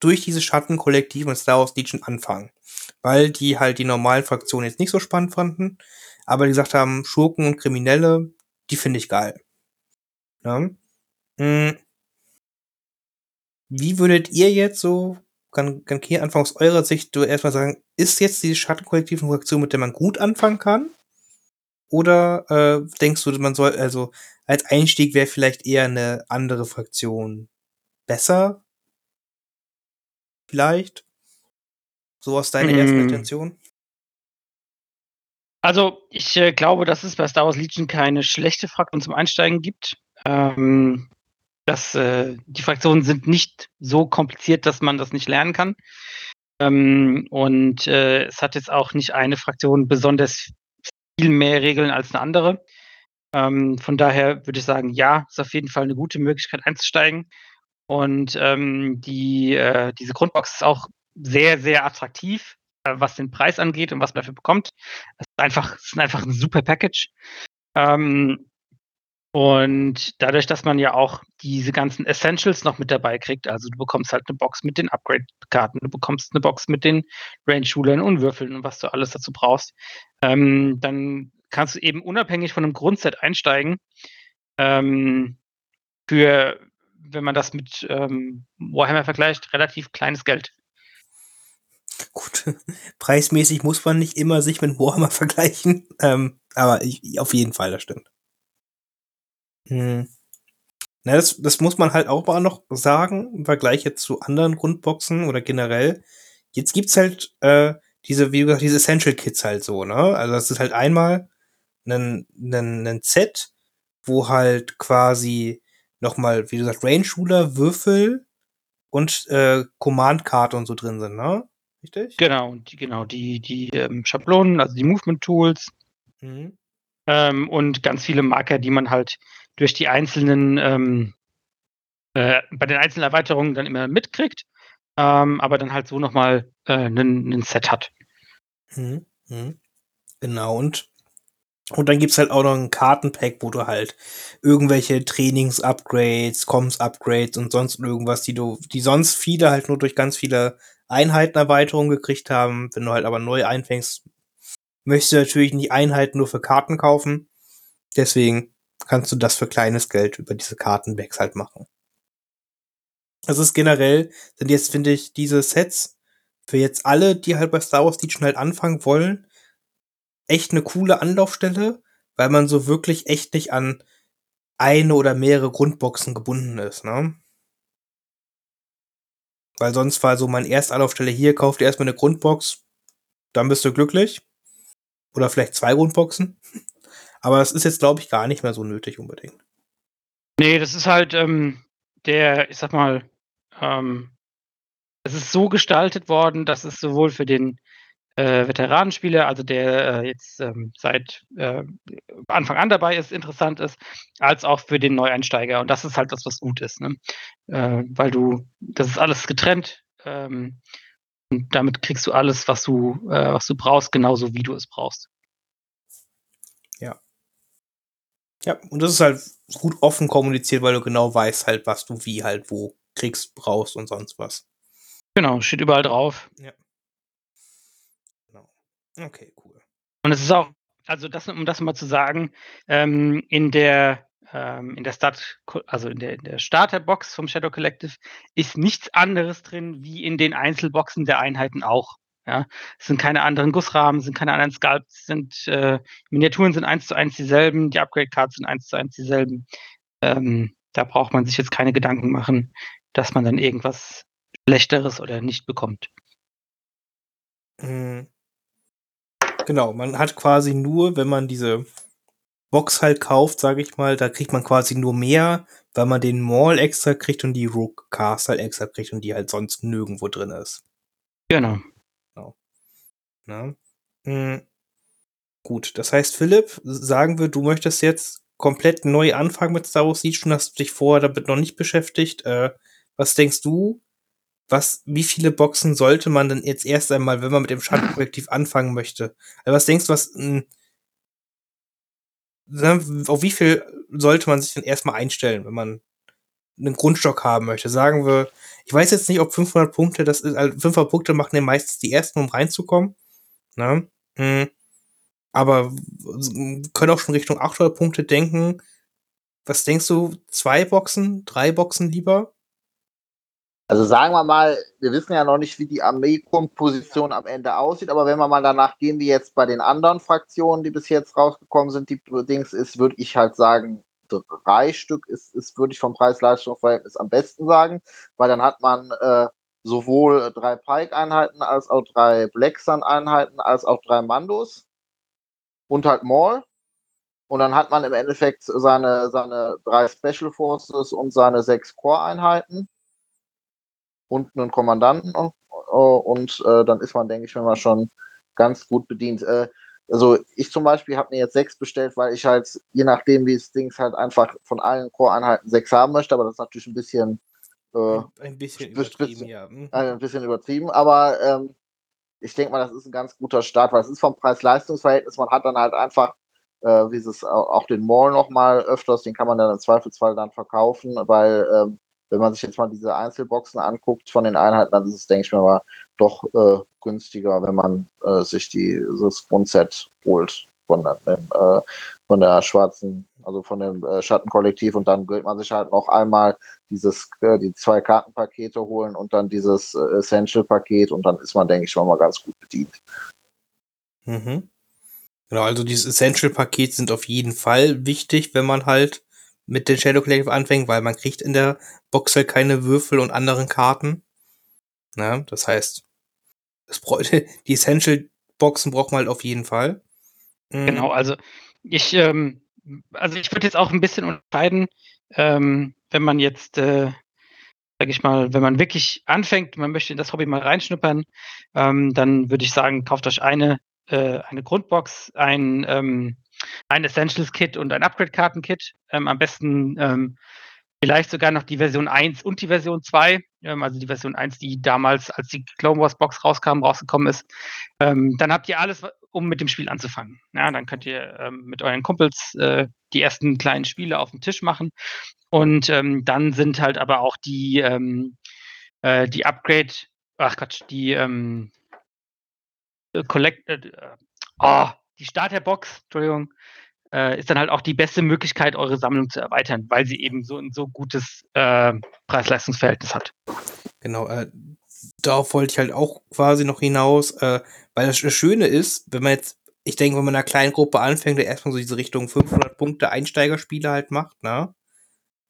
durch diese Schattenkollektiv und Star Wars Legion anfangen. Weil die halt die normalen Fraktionen jetzt nicht so spannend fanden, aber die gesagt haben, Schurken und Kriminelle, die finde ich geil. Ja? Hm. Wie würdet ihr jetzt so, kann, kann hier anfangen aus eurer Sicht du erstmal sagen, ist jetzt die Schattenkollektiv eine Fraktion, mit der man gut anfangen kann? Oder äh, denkst du, man soll, also als Einstieg wäre vielleicht eher eine andere Fraktion besser? Vielleicht? So aus deiner mm. ersten Intention? Also, ich äh, glaube, dass es bei Star Wars Legion keine schlechte Fraktion zum Einsteigen gibt. Ähm, dass, äh, die Fraktionen sind nicht so kompliziert, dass man das nicht lernen kann. Ähm, und äh, es hat jetzt auch nicht eine Fraktion besonders viel mehr Regeln als eine andere. Ähm, von daher würde ich sagen, ja, ist auf jeden Fall eine gute Möglichkeit einzusteigen. Und ähm, die, äh, diese Grundbox ist auch sehr, sehr attraktiv, äh, was den Preis angeht und was man dafür bekommt. Es ist einfach, es ist einfach ein super Package. Ähm, und dadurch, dass man ja auch diese ganzen Essentials noch mit dabei kriegt, also du bekommst halt eine Box mit den Upgrade-Karten, du bekommst eine Box mit den Range-Schulern und Würfeln und was du alles dazu brauchst, ähm, dann kannst du eben unabhängig von einem Grundset einsteigen. Ähm, für, wenn man das mit ähm, Warhammer vergleicht, relativ kleines Geld. Gut, [LAUGHS] preismäßig muss man nicht immer sich mit Warhammer [LAUGHS] vergleichen, ähm, aber ich, auf jeden Fall, das stimmt. Hm. Na, das, das muss man halt auch mal noch sagen, im Vergleich jetzt zu anderen Grundboxen oder generell. Jetzt gibt's halt äh, diese, wie gesagt, diese Essential Kits halt so, ne? Also das ist halt einmal ein, ein, ein Set, wo halt quasi nochmal, wie gesagt, Range-Shooter, Würfel und äh, Command-Karte und so drin sind, ne? Richtig? Genau, die, genau, die, die ähm, Schablonen, also die Movement-Tools mhm. ähm, und ganz viele Marker, die man halt durch die einzelnen, ähm, äh, bei den einzelnen Erweiterungen dann immer mitkriegt, ähm, aber dann halt so nochmal äh, einen Set hat. Mhm. Mhm. Genau, und und dann gibt's halt auch noch ein Kartenpack, wo du halt irgendwelche Trainings-Upgrades, Comms-Upgrades und sonst irgendwas, die du, die sonst viele halt nur durch ganz viele Einheitenerweiterungen gekriegt haben. Wenn du halt aber neu einfängst, möchtest du natürlich nicht Einheiten nur für Karten kaufen. Deswegen kannst du das für kleines Geld über diese Kartenbacks halt machen. Das ist generell, sind jetzt, finde ich, diese Sets für jetzt alle, die halt bei Star Wars Legion halt anfangen wollen, echt eine coole Anlaufstelle, weil man so wirklich echt nicht an eine oder mehrere Grundboxen gebunden ist, ne? Weil sonst war so mein Erstanlaufstelle hier, kauft erstmal eine Grundbox, dann bist du glücklich. Oder vielleicht zwei Grundboxen. [LAUGHS] Aber das ist jetzt, glaube ich, gar nicht mehr so nötig unbedingt. Nee, das ist halt ähm, der, ich sag mal, ähm, es ist so gestaltet worden, dass es sowohl für den äh, Veteranenspieler, also der äh, jetzt ähm, seit äh, Anfang an dabei ist, interessant ist, als auch für den Neueinsteiger. Und das ist halt das, was gut ist, ne? Äh, weil du, das ist alles getrennt. Ähm, und damit kriegst du alles, was du, äh, was du brauchst, genauso wie du es brauchst. Ja. Ja, und das ist halt gut offen kommuniziert, weil du genau weißt halt, was du wie halt wo kriegst, brauchst und sonst was. Genau, steht überall drauf. Ja. Okay, cool. Und es ist auch, also das, um das mal zu sagen, ähm, in der ähm, in der Start, also in der, in der Starterbox vom Shadow Collective ist nichts anderes drin wie in den Einzelboxen der Einheiten auch. Ja, es sind keine anderen Gussrahmen, sind keine anderen Sculpts, sind äh, Miniaturen sind eins zu eins dieselben, die Upgrade-Cards sind eins zu eins dieselben. Ähm, da braucht man sich jetzt keine Gedanken machen, dass man dann irgendwas Schlechteres oder nicht bekommt. Mhm. Genau, man hat quasi nur, wenn man diese Box halt kauft, sage ich mal, da kriegt man quasi nur mehr, weil man den Maul extra kriegt und die Rook Cast halt extra kriegt und die halt sonst nirgendwo drin ist. Genau. genau. Na? Mhm. Gut, das heißt, Philipp, sagen wir, du möchtest jetzt komplett neu anfangen mit Star Wars Siege und hast dich vorher damit noch nicht beschäftigt. Äh, was denkst du? Was, wie viele Boxen sollte man denn jetzt erst einmal, wenn man mit dem Schattenprojektiv [CLEARS THROAT] anfangen möchte? Also was denkst du, was ein Ne, auf wie viel sollte man sich denn erstmal einstellen, wenn man einen Grundstock haben möchte? Sagen wir, ich weiß jetzt nicht, ob 500 Punkte, das ist, also 500 Punkte machen ja meistens die ersten, um reinzukommen. Ne? Hm. Aber können auch schon Richtung 800 Punkte denken. Was denkst du, zwei Boxen, drei Boxen lieber? Also sagen wir mal, wir wissen ja noch nicht, wie die Armeekomposition am Ende aussieht, aber wenn wir mal danach gehen, wie jetzt bei den anderen Fraktionen, die bis jetzt rausgekommen sind, die Dings ist, würde ich halt sagen, drei Stück ist, ist würde ich vom Preis-Leistungs-Verhältnis am besten sagen, weil dann hat man äh, sowohl drei Pike-Einheiten als auch drei Black Sun-Einheiten als auch drei Mandos und halt Maul. Und dann hat man im Endeffekt seine, seine drei Special Forces und seine sechs Core-Einheiten und einen Kommandanten und, und äh, dann ist man, denke ich, wenn man schon ganz gut bedient. Äh, also ich zum Beispiel habe mir jetzt sechs bestellt, weil ich halt, je nachdem wie es Dings halt einfach von allen Core-Einheiten sechs haben möchte, aber das ist natürlich ein bisschen äh, ein bisschen übertrieben, ja. Mhm. Ein bisschen übertrieben, aber ähm, ich denke mal, das ist ein ganz guter Start, weil es ist vom Preis-Leistungs-Verhältnis, man hat dann halt einfach äh, wie es auch den Mall nochmal öfters, den kann man dann im Zweifelsfall dann verkaufen, weil ähm, wenn man sich jetzt mal diese Einzelboxen anguckt von den Einheiten, dann ist es, denke ich mir mal, doch äh, günstiger, wenn man äh, sich dieses Grundset holt von, der, äh, von der schwarzen, also von dem äh, Schattenkollektiv und dann gilt man sich halt noch einmal dieses, äh, die zwei Kartenpakete holen und dann dieses äh, Essential-Paket und dann ist man, denke ich, schon mal ganz gut bedient. Mhm. Genau, also dieses Essential-Paket sind auf jeden Fall wichtig, wenn man halt mit den Shadow Collective anfängt, weil man kriegt in der Box halt keine Würfel und anderen Karten. Na, das heißt, das [LAUGHS] die Essential Boxen braucht man halt auf jeden Fall. Mhm. Genau, also ich, ähm, also ich würde jetzt auch ein bisschen unterscheiden, ähm, wenn man jetzt, äh, sag ich mal, wenn man wirklich anfängt, man möchte in das Hobby mal reinschnuppern, ähm, dann würde ich sagen, kauft euch eine, äh, eine Grundbox, ein, ähm, ein Essentials-Kit und ein Upgrade-Karten-Kit. Ähm, am besten ähm, vielleicht sogar noch die Version 1 und die Version 2. Ähm, also die Version 1, die damals, als die Clone Wars Box rauskam, rausgekommen ist. Ähm, dann habt ihr alles, um mit dem Spiel anzufangen. Ja, dann könnt ihr ähm, mit euren Kumpels äh, die ersten kleinen Spiele auf dem Tisch machen. Und ähm, dann sind halt aber auch die, äh, die Upgrade, ach Quatsch, die äh, Collect, äh, oh, die Starterbox, Entschuldigung, äh, ist dann halt auch die beste Möglichkeit, eure Sammlung zu erweitern, weil sie eben so ein so gutes äh, Preis-Leistungs-Verhältnis hat. Genau, äh, darauf wollte ich halt auch quasi noch hinaus, äh, weil das Schöne ist, wenn man jetzt ich denke, wenn man in einer kleinen Gruppe anfängt, der erstmal so diese Richtung 500 Punkte Einsteigerspiele halt macht, ne?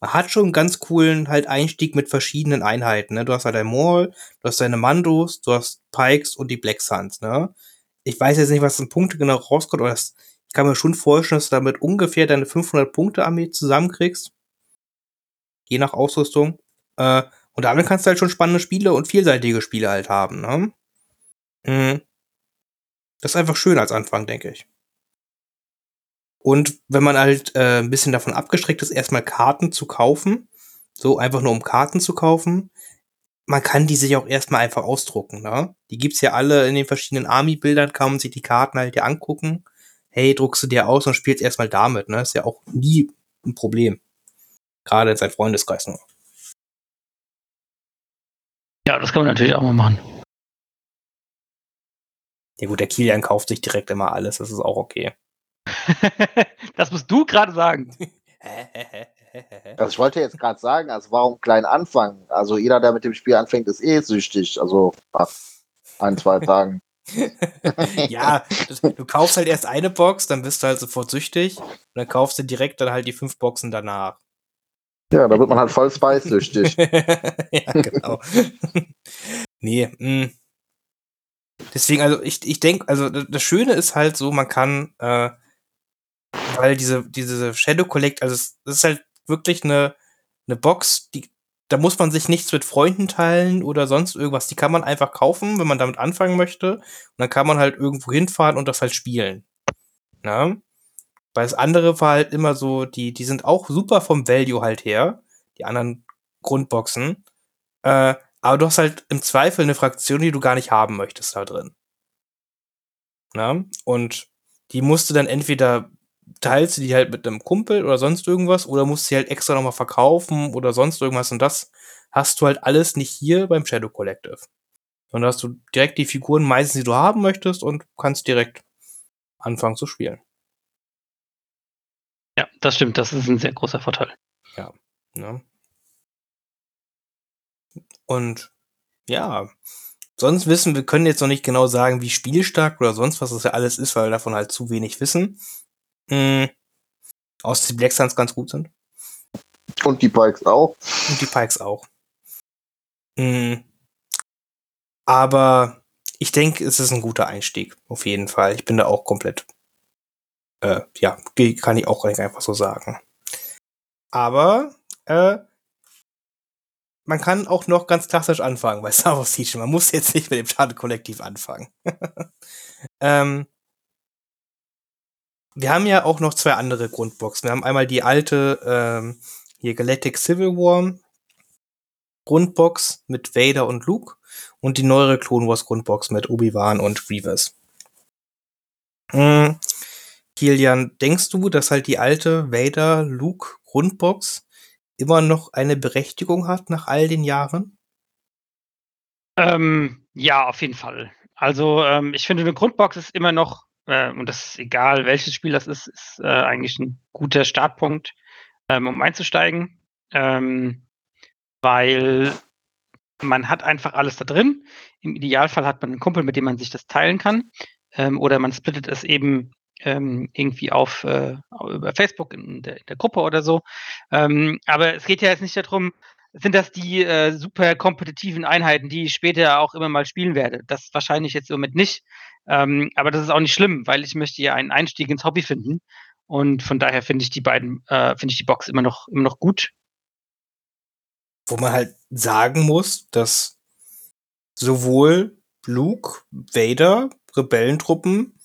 Man hat schon einen ganz coolen halt Einstieg mit verschiedenen Einheiten, ne? Du hast halt dein Maul, du hast deine Mandos, du hast Pikes und die Black Suns, ne? Ich weiß jetzt nicht, was in Punkte genau rauskommt, aber das, ich kann mir schon vorstellen, dass du damit ungefähr deine 500 Punkte Armee zusammenkriegst. Je nach Ausrüstung. Äh, und damit kannst du halt schon spannende Spiele und vielseitige Spiele halt haben, ne? Mhm. Das ist einfach schön als Anfang, denke ich. Und wenn man halt äh, ein bisschen davon abgestreckt ist, erstmal Karten zu kaufen, so einfach nur um Karten zu kaufen, man kann die sich auch erstmal einfach ausdrucken, ne? Die gibt's ja alle in den verschiedenen Army-Bildern, kann man sich die Karten halt ja angucken. Hey, druckst du dir aus und spielst erstmal damit, ne? Ist ja auch nie ein Problem. Gerade in seinem Freundeskreis nur. Ja, das kann man natürlich auch mal machen. Ja gut, der Kilian kauft sich direkt immer alles, das ist auch okay. [LAUGHS] das musst du gerade sagen. [LAUGHS] [LAUGHS] [LAUGHS] Also ich wollte jetzt gerade sagen, also warum klein anfangen? Also jeder, der mit dem Spiel anfängt, ist eh süchtig. Also nach ein, zwei [LAUGHS] Tagen. [LAUGHS] ja, du kaufst halt erst eine Box, dann bist du halt sofort süchtig und dann kaufst du direkt dann halt die fünf Boxen danach. Ja, da wird man halt voll Spice-süchtig. ja, genau. nee, mh. Mm. Deswegen, also ich, ich denke, also das Schöne ist halt so, man kann, äh, weil diese, diese Shadow Collect, also es ist halt wirklich eine, eine Box, die, da muss man sich nichts mit Freunden teilen oder sonst irgendwas. Die kann man einfach kaufen, wenn man damit anfangen möchte. Und dann kann man halt irgendwo hinfahren und das halt spielen. Na? Weil das andere war halt immer so, die, die sind auch super vom Value halt her, die anderen Grundboxen. Äh, aber du hast halt im Zweifel eine Fraktion, die du gar nicht haben möchtest da drin. Na? Und die musst du dann entweder teilst du die halt mit einem Kumpel oder sonst irgendwas oder musst sie halt extra nochmal verkaufen oder sonst irgendwas und das hast du halt alles nicht hier beim Shadow Collective. Und da hast du direkt die Figuren meistens, die du haben möchtest und kannst direkt anfangen zu spielen. Ja, das stimmt, das ist ein sehr großer Vorteil. Ja. Ne? Und ja, sonst wissen wir können jetzt noch nicht genau sagen, wie spielstark oder sonst was das ja alles ist, weil wir davon halt zu wenig wissen. Mhm. Aus die Black Suns ganz gut sind. Und die Pikes auch. Und die Pikes auch. Mhm. Aber ich denke, es ist ein guter Einstieg, auf jeden Fall. Ich bin da auch komplett, äh, ja, kann ich auch einfach so sagen. Aber, äh, man kann auch noch ganz klassisch anfangen bei Star Wars Siege. Man muss jetzt nicht mit dem Schadenkollektiv anfangen. [LAUGHS] ähm, wir haben ja auch noch zwei andere Grundboxen. Wir haben einmal die alte ähm, hier Galactic Civil War Grundbox mit Vader und Luke und die neuere Clone Wars Grundbox mit Obi-Wan und Grievous. Hm. Kilian, denkst du, dass halt die alte Vader Luke Grundbox immer noch eine Berechtigung hat nach all den Jahren? Ähm, ja, auf jeden Fall. Also ähm, ich finde, eine Grundbox ist immer noch, äh, und das ist egal, welches Spiel das ist, ist äh, eigentlich ein guter Startpunkt, ähm, um einzusteigen. Ähm, weil man hat einfach alles da drin. Im Idealfall hat man einen Kumpel, mit dem man sich das teilen kann. Ähm, oder man splittet es eben ähm, irgendwie auf äh, über Facebook in der, in der, Gruppe oder so. Ähm, aber es geht ja jetzt nicht darum, sind das die äh, super kompetitiven Einheiten, die ich später auch immer mal spielen werde. Das wahrscheinlich jetzt im Moment nicht. Ähm, aber das ist auch nicht schlimm, weil ich möchte ja einen Einstieg ins Hobby finden. Und von daher finde ich die beiden, äh, finde ich die Box immer noch, immer noch gut. Wo man halt sagen muss, dass sowohl Luke, Vader, Rebellentruppen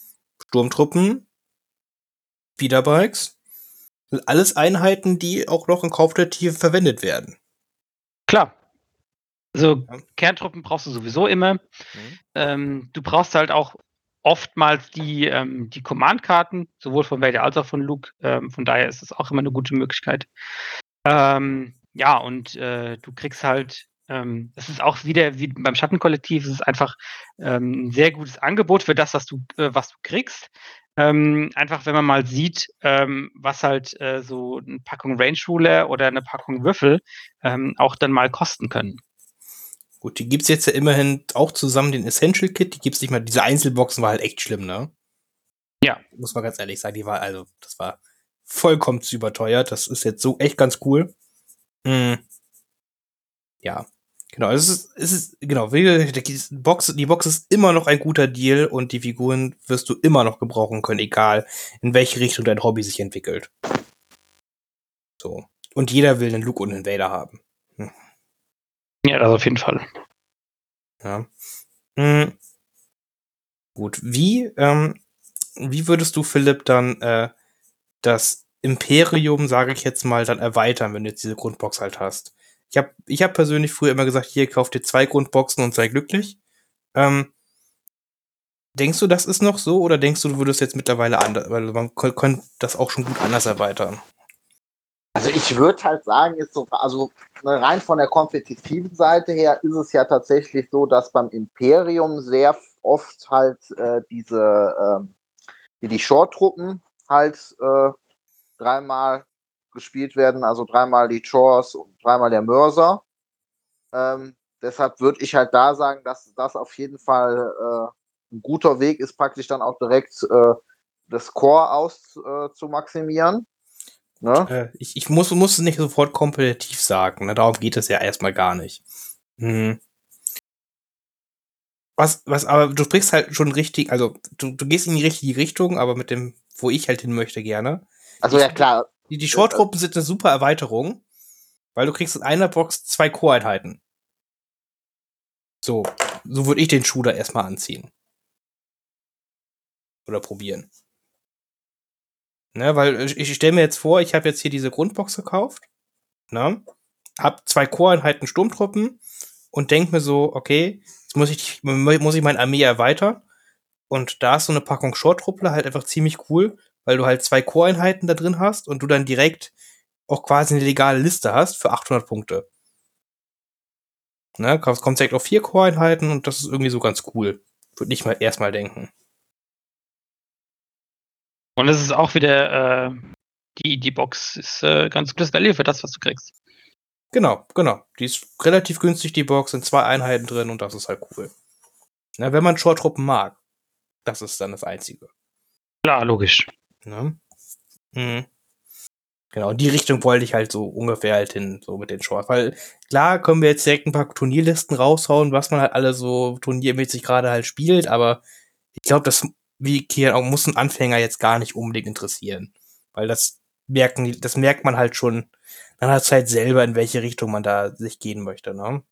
Sturmtruppen, Speederbikes, alles Einheiten, die auch noch in Kauf der Tiefe verwendet werden. Klar. Also ja. Kerntruppen brauchst du sowieso immer. Mhm. Ähm, du brauchst halt auch oftmals die, ähm, die Command-Karten, sowohl von Vader als auch von Luke. Ähm, von daher ist es auch immer eine gute Möglichkeit. Ähm, ja, und äh, du kriegst halt ähm, es ist auch wieder wie beim Schattenkollektiv, es ist einfach ähm, ein sehr gutes Angebot für das, was du, äh, was du kriegst. Ähm, einfach, wenn man mal sieht, ähm, was halt äh, so eine Packung Range Ruler oder eine Packung Würfel ähm, auch dann mal kosten können. Gut, die gibt es jetzt ja immerhin auch zusammen, den Essential Kit, die gibt es nicht mal, diese Einzelboxen war halt echt schlimm, ne? Ja. Muss man ganz ehrlich sagen, die war, also, das war vollkommen zu überteuert. Das ist jetzt so echt ganz cool. Mhm. Ja. Genau, es ist, es ist, genau, die Box, die Box ist immer noch ein guter Deal und die Figuren wirst du immer noch gebrauchen können, egal in welche Richtung dein Hobby sich entwickelt. So. Und jeder will einen Luke und einen Vader haben. Hm. Ja, das auf jeden Fall. Ja. Mhm. Gut, wie, ähm, wie würdest du, Philipp, dann äh, das Imperium, sage ich jetzt mal, dann erweitern, wenn du jetzt diese Grundbox halt hast? Ich habe ich hab persönlich früher immer gesagt, hier, kauf dir zwei Grundboxen und sei glücklich. Ähm, denkst du, das ist noch so oder denkst du, du würdest jetzt mittlerweile anders, weil man könnte das auch schon gut anders erweitern? Also ich würde halt sagen, ist so, also rein von der kompetitiven Seite her ist es ja tatsächlich so, dass beim Imperium sehr oft halt äh, diese, wie die Short-Truppen halt äh, dreimal gespielt werden, also dreimal die Chores und dreimal der Mörser. Ähm, deshalb würde ich halt da sagen, dass das auf jeden Fall äh, ein guter Weg ist, praktisch dann auch direkt äh, das Core auszumaximieren. Äh, ne? Äh, ich, ich muss, muss es nicht sofort kompetitiv sagen, ne? darum geht es ja erstmal gar nicht. Hm. Was, was, aber du sprichst halt schon richtig, also du, du gehst in die richtige Richtung, aber mit dem, wo ich halt hin möchte gerne. Also ja klar, die, die Short-Truppen sind eine super Erweiterung, weil du kriegst in einer Box zwei Core-Einheiten. So, so würde ich den Schuh da erstmal anziehen. Oder probieren. Ne, weil ich, ich stelle mir jetzt vor, ich habe jetzt hier diese Grundbox gekauft. Ne, hab zwei Core-Einheiten Sturmtruppen und denk mir so, okay, jetzt muss ich, muss ich meine Armee erweitern. Und da ist so eine Packung Short-Truppler halt einfach ziemlich cool, weil du halt zwei Core-Einheiten da drin hast und du dann direkt auch quasi eine legale Liste hast für 800 Punkte. Ne, kommt direkt auf vier Core-Einheiten und das ist irgendwie so ganz cool. Würde ich mal erstmal denken. Und es ist auch wieder, äh, die, die Box ist äh, ganz gutes Value für das, was du kriegst. Genau, genau. Die ist relativ günstig, die Box, sind zwei Einheiten drin und das ist halt cool. Na, wenn man Short-Truppen mag, das ist dann das Einzige. Klar, logisch. Ne? Mhm. Genau, in die Richtung wollte ich halt so ungefähr halt hin, so mit den Shorts. Weil klar können wir jetzt direkt ein paar Turnierlisten raushauen, was man halt alle so turniermäßig gerade halt spielt, aber ich glaube, das, wie Kian auch, muss ein Anfänger jetzt gar nicht unbedingt interessieren. Weil das merken, das merkt man halt schon dann hat halt selber, in welche Richtung man da sich gehen möchte, ne?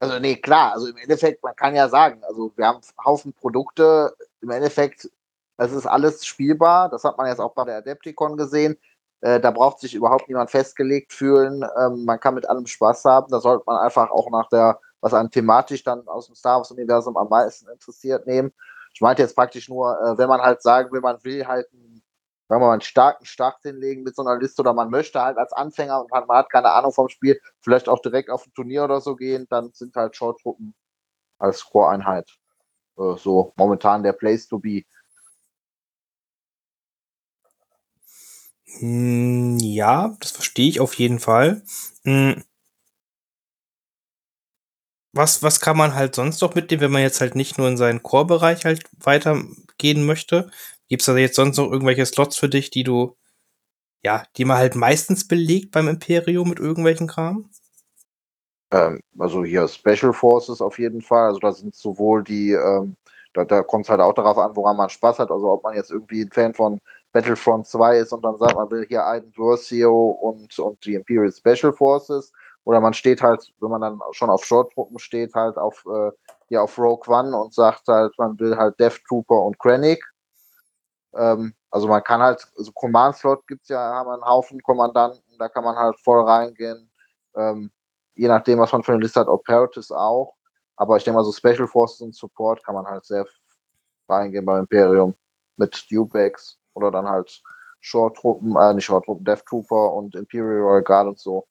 Also, nee, klar, also im Endeffekt, man kann ja sagen, also wir haben Haufen Produkte, im Endeffekt es ist alles spielbar. Das hat man jetzt auch bei der Adepticon gesehen. Äh, da braucht sich überhaupt niemand festgelegt fühlen. Ähm, man kann mit allem Spaß haben. Da sollte man einfach auch nach der, was einen thematisch dann aus dem Star Wars-Universum am meisten interessiert, nehmen. Ich meinte jetzt praktisch nur, äh, wenn man halt sagen will, man will halt einen, sagen wir mal, einen starken Start hinlegen mit so einer Liste oder man möchte halt als Anfänger und man hat keine Ahnung vom Spiel, vielleicht auch direkt auf ein Turnier oder so gehen, dann sind halt Short-Truppen als Core-Einheit äh, so momentan der Place to be. Ja, das verstehe ich auf jeden Fall. Hm. Was, was kann man halt sonst noch mitnehmen, wenn man jetzt halt nicht nur in seinen Core-Bereich halt weitergehen möchte? Gibt es da jetzt sonst noch irgendwelche Slots für dich, die du, ja, die man halt meistens belegt beim Imperium mit irgendwelchen Kram? Ähm, also hier Special Forces auf jeden Fall. Also da sind sowohl die, ähm, da, da kommt es halt auch darauf an, woran man Spaß hat. Also ob man jetzt irgendwie ein Fan von Battlefront 2 ist und dann sagt, man will hier einen Versio und, und die Imperial Special Forces. Oder man steht halt, wenn man dann schon auf Short-Truppen steht, halt auf, äh, hier auf Rogue One und sagt halt, man will halt Death Trooper und Krennic. Ähm, also man kann halt, also Command-Slot gibt es ja, haben einen Haufen Kommandanten, da kann man halt voll reingehen. Ähm, je nachdem, was man für eine Liste hat, Operatives auch. Aber ich denke mal, so Special Forces und Support kann man halt sehr reingehen beim Imperium mit Dewbacks oder dann halt Short-Truppen, äh, nicht Short-Truppen, Death Trooper und Imperial Royal Guard und so.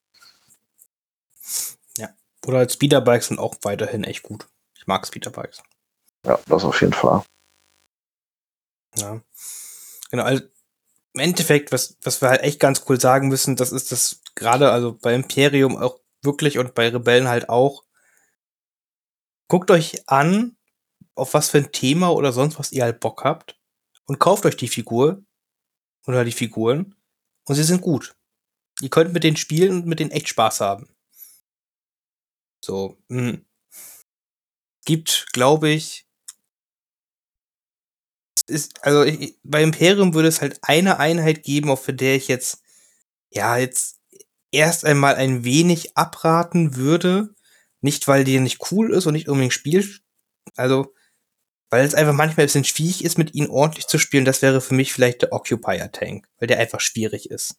Ja, oder als Speederbikes sind auch weiterhin echt gut. Ich mag Speederbikes. Ja, das auf jeden Fall. Ja. Genau, also im Endeffekt, was, was wir halt echt ganz cool sagen müssen, das ist das gerade, also bei Imperium auch wirklich und bei Rebellen halt auch. Guckt euch an, auf was für ein Thema oder sonst was ihr halt Bock habt und kauft euch die Figur oder die Figuren und sie sind gut. Ihr könnt mit denen spielen und mit denen echt Spaß haben. So, mh. gibt, glaube ich, ist, also ich, bei Imperium würde es halt eine Einheit geben, auf der ich jetzt, ja, jetzt erst einmal ein wenig abraten würde. Nicht, weil die nicht cool ist und nicht unbedingt spielt. Also, weil es einfach manchmal ein bisschen schwierig ist, mit ihnen ordentlich zu spielen. Das wäre für mich vielleicht der Occupier Tank, weil der einfach schwierig ist.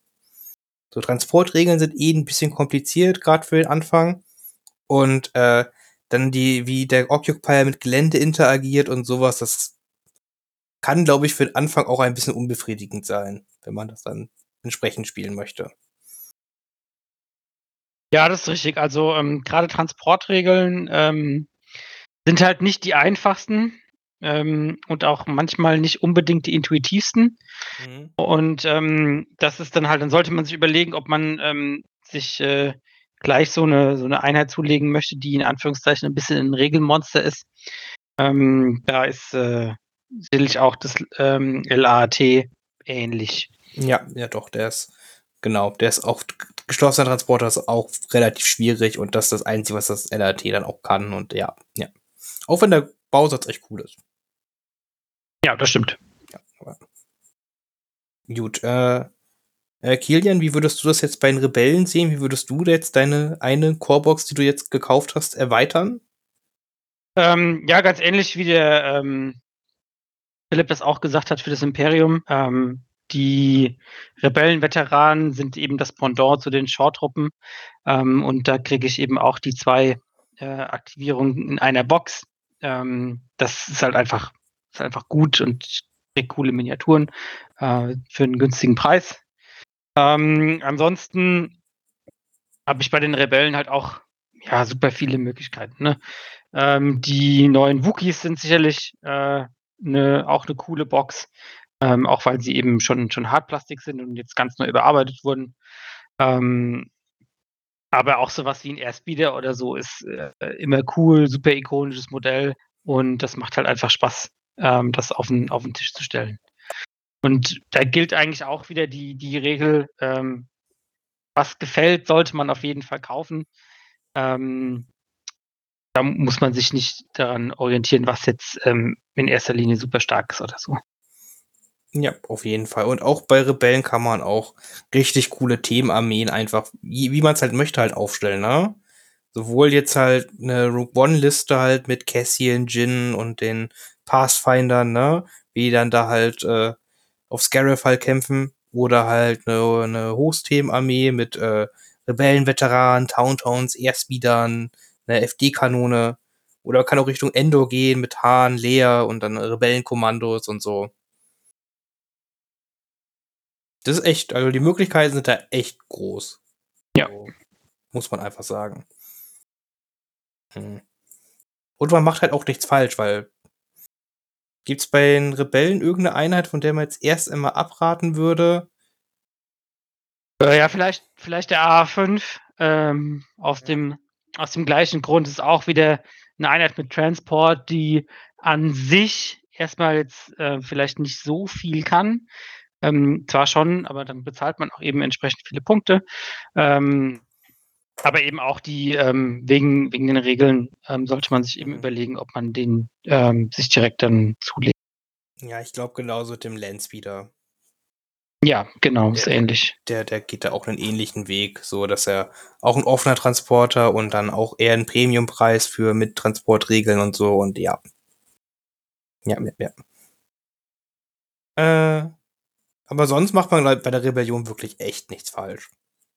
So, Transportregeln sind eh ein bisschen kompliziert, gerade für den Anfang. Und äh, dann die, wie der Occupier mit Gelände interagiert und sowas, das kann, glaube ich, für den Anfang auch ein bisschen unbefriedigend sein, wenn man das dann entsprechend spielen möchte. Ja, das ist richtig. Also ähm, gerade Transportregeln ähm, sind halt nicht die einfachsten ähm, und auch manchmal nicht unbedingt die intuitivsten. Mhm. Und ähm, das ist dann halt, dann sollte man sich überlegen, ob man ähm, sich äh, gleich so eine, so eine Einheit zulegen möchte, die in Anführungszeichen ein bisschen ein Regelmonster ist. Ähm, da ist äh, sicherlich auch das ähm, LAT ähnlich. Ja, ja doch, der ist, genau, der ist auch, geschlossener Transporter ist auch relativ schwierig und das ist das Einzige, was das LAT dann auch kann und ja, ja. Auch wenn der Bausatz echt cool ist. Ja, das stimmt. Ja, aber gut, äh, äh, Kilian, wie würdest du das jetzt bei den Rebellen sehen? Wie würdest du jetzt deine eine Corebox, die du jetzt gekauft hast, erweitern? Ähm, ja, ganz ähnlich wie der ähm, Philipp das auch gesagt hat für das Imperium. Ähm, die Rebellenveteranen sind eben das Pendant zu den Short-Truppen. Ähm, und da kriege ich eben auch die zwei äh, Aktivierungen in einer Box. Ähm, das ist halt einfach, ist einfach gut und kriege coole Miniaturen äh, für einen günstigen Preis. Ähm, ansonsten habe ich bei den Rebellen halt auch ja super viele Möglichkeiten. Ne? Ähm, die neuen Wookies sind sicherlich äh, ne, auch eine coole Box, ähm, auch weil sie eben schon, schon Hartplastik sind und jetzt ganz neu überarbeitet wurden. Ähm, aber auch sowas wie ein Airspeeder oder so ist äh, immer cool, super ikonisches Modell und das macht halt einfach Spaß, ähm, das auf den, auf den Tisch zu stellen. Und da gilt eigentlich auch wieder die, die Regel, ähm, was gefällt, sollte man auf jeden Fall kaufen. Ähm, da muss man sich nicht daran orientieren, was jetzt ähm, in erster Linie super stark ist oder so. Ja, auf jeden Fall. Und auch bei Rebellen kann man auch richtig coole Themenarmeen einfach, wie, wie man es halt möchte, halt aufstellen, ne? Sowohl jetzt halt eine Rogue One-Liste halt mit Cassian, Jin und den Pathfindern, ne? Wie dann da halt äh, auf Scarif halt kämpfen oder halt eine, eine Hochsthemenarmee mit äh, Rebellenveteranen, Towntowns, Airspeedern, eine FD-Kanone oder kann auch Richtung Endor gehen mit Hahn, Lea und dann Rebellenkommandos und so. Das ist echt, also die Möglichkeiten sind da echt groß. Ja. So, muss man einfach sagen. Hm. Und man macht halt auch nichts falsch, weil Gibt es bei den Rebellen irgendeine Einheit, von der man jetzt erst einmal abraten würde? Äh, ja, vielleicht, vielleicht der A5. Ähm, aus, dem, aus dem gleichen Grund ist auch wieder eine Einheit mit Transport, die an sich erstmal jetzt äh, vielleicht nicht so viel kann. Ähm, zwar schon, aber dann bezahlt man auch eben entsprechend viele Punkte. Ähm, aber eben auch die, ähm, wegen, wegen den Regeln ähm, sollte man sich eben mhm. überlegen, ob man den ähm, sich direkt dann zulegt. Ja, ich glaube genauso mit dem Lens wieder. Ja, genau, der, ist ähnlich. Der, der geht da auch einen ähnlichen Weg, so dass er auch ein offener Transporter und dann auch eher einen Premiumpreis für mit Transportregeln und so und ja. Ja, ja, ja. Äh, aber sonst macht man bei der Rebellion wirklich echt nichts falsch.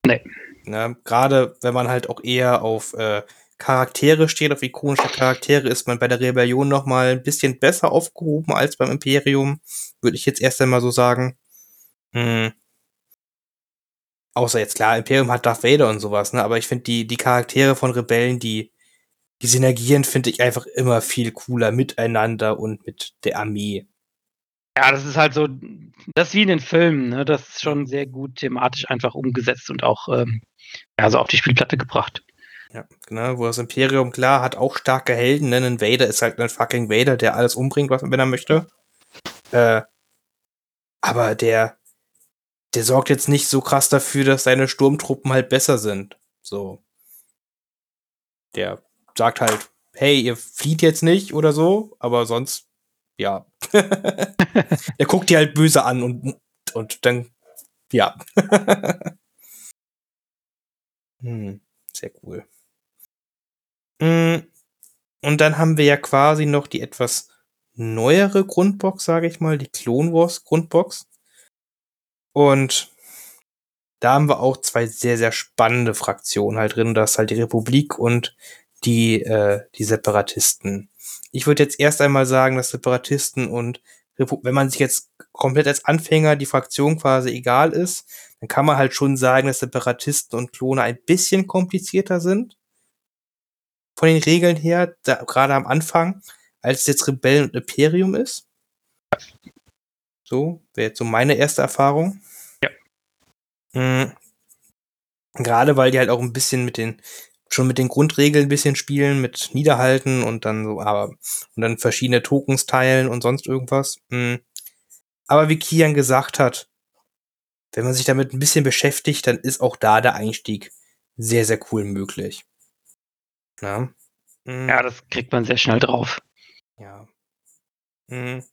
Nee. Ne? Gerade wenn man halt auch eher auf äh, Charaktere steht, auf ikonische Charaktere, ist man bei der Rebellion noch mal ein bisschen besser aufgehoben als beim Imperium, würde ich jetzt erst einmal so sagen. Hm. Außer jetzt klar, Imperium hat Darth Vader und sowas, ne? Aber ich finde die die Charaktere von Rebellen, die die Synergien finde ich einfach immer viel cooler miteinander und mit der Armee. Ja, das ist halt so, das ist wie in den Filmen, ne? Das ist schon sehr gut thematisch einfach umgesetzt und auch ähm, ja, so auf die Spielplatte gebracht. Ja, genau, wo das Imperium klar hat auch starke Helden, ne? Ein Vader ist halt ein fucking Vader, der alles umbringt, was wenn er möchte. Äh, aber der, der sorgt jetzt nicht so krass dafür, dass seine Sturmtruppen halt besser sind. So. Der sagt halt, hey, ihr flieht jetzt nicht oder so, aber sonst, ja. [LAUGHS] er guckt die halt böse an und, und dann, ja. [LAUGHS] hm, sehr cool. Hm, und dann haben wir ja quasi noch die etwas neuere Grundbox, sage ich mal, die Clone Wars Grundbox. Und da haben wir auch zwei sehr, sehr spannende Fraktionen halt drin. Da ist halt die Republik und die, äh, die Separatisten. Ich würde jetzt erst einmal sagen, dass Separatisten und wenn man sich jetzt komplett als Anfänger die Fraktion quasi egal ist, dann kann man halt schon sagen, dass Separatisten und Klone ein bisschen komplizierter sind. Von den Regeln her, da, gerade am Anfang, als es jetzt Rebellen und Imperium ist. So, wäre jetzt so meine erste Erfahrung. Ja. Mhm. Gerade weil die halt auch ein bisschen mit den schon mit den Grundregeln ein bisschen spielen, mit Niederhalten und dann so, aber und dann verschiedene Tokens teilen und sonst irgendwas. Mhm. Aber wie Kian gesagt hat, wenn man sich damit ein bisschen beschäftigt, dann ist auch da der Einstieg sehr, sehr cool möglich. Ja, mhm. ja das kriegt man sehr schnell drauf. Ja. Mhm.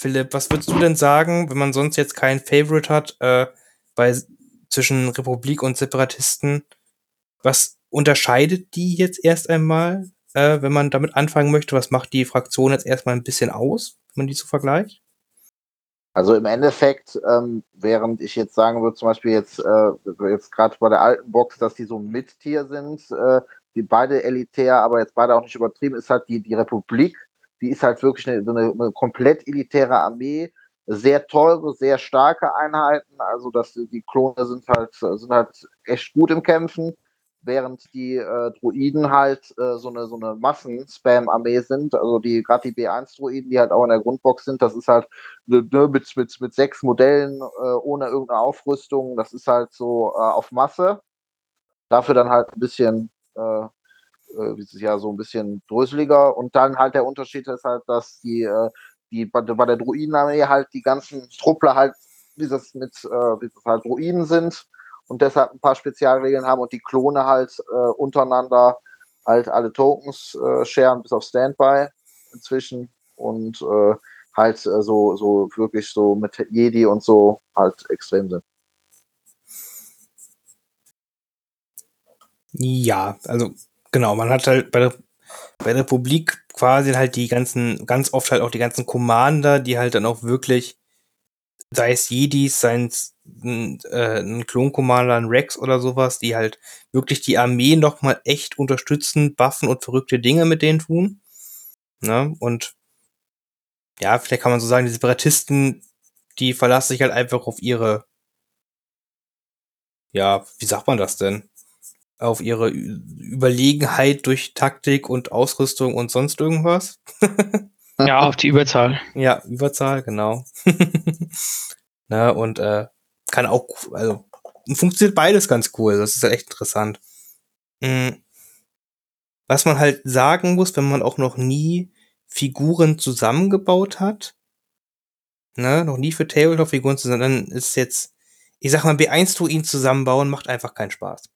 Philipp, was würdest du denn sagen, wenn man sonst jetzt kein Favorite hat, äh, bei zwischen Republik und Separatisten? Was unterscheidet die jetzt erst einmal, äh, wenn man damit anfangen möchte? Was macht die Fraktion jetzt erstmal ein bisschen aus, wenn man die so vergleicht? Also im Endeffekt, ähm, während ich jetzt sagen würde, zum Beispiel jetzt, äh, jetzt gerade bei der alten Box, dass die so Mit-Tier sind, äh, die beide elitär, aber jetzt beide auch nicht übertrieben, ist halt die, die Republik, die ist halt wirklich eine, eine, eine komplett elitäre Armee, sehr teure, sehr starke Einheiten, also dass die Klone sind halt, sind halt echt gut im Kämpfen während die äh, Druiden halt äh, so eine, so eine Massen-Spam-Armee sind, also die gerade die B1-Druiden, die halt auch in der Grundbox sind, das ist halt ne, ne mit, mit, mit sechs Modellen äh, ohne irgendeine Aufrüstung, das ist halt so äh, auf Masse. Dafür dann halt ein bisschen, äh, äh, ja, so ein bisschen dröseliger. Und dann halt der Unterschied ist halt, dass die, die bei, bei der Druidenarmee halt die ganzen Truppler halt, wie das mit, wie das halt Druiden sind, und deshalb ein paar Spezialregeln haben und die Klone halt äh, untereinander halt alle Tokens äh, sharen, bis auf Standby inzwischen und äh, halt äh, so, so wirklich so mit Jedi und so halt extrem sind. Ja, also genau, man hat halt bei der, bei der Republik quasi halt die ganzen, ganz oft halt auch die ganzen Commander, die halt dann auch wirklich sei es Jedis, sei es ein, äh, ein Rex oder sowas, die halt wirklich die Armee nochmal echt unterstützen, buffen und verrückte Dinge mit denen tun. Ne? Und ja, vielleicht kann man so sagen, die Separatisten, die verlassen sich halt einfach auf ihre, ja, wie sagt man das denn? Auf ihre Überlegenheit durch Taktik und Ausrüstung und sonst irgendwas. [LAUGHS] Ja, auf die Überzahl. Ja, Überzahl, genau. [LAUGHS] Na, und äh, kann auch, also funktioniert beides ganz cool. Das ist halt echt interessant. Mhm. Was man halt sagen muss, wenn man auch noch nie Figuren zusammengebaut hat, ne, noch nie für Tabletop-Figuren zusammen, dann ist jetzt, ich sag mal, B1-Druiden zusammenbauen macht einfach keinen Spaß.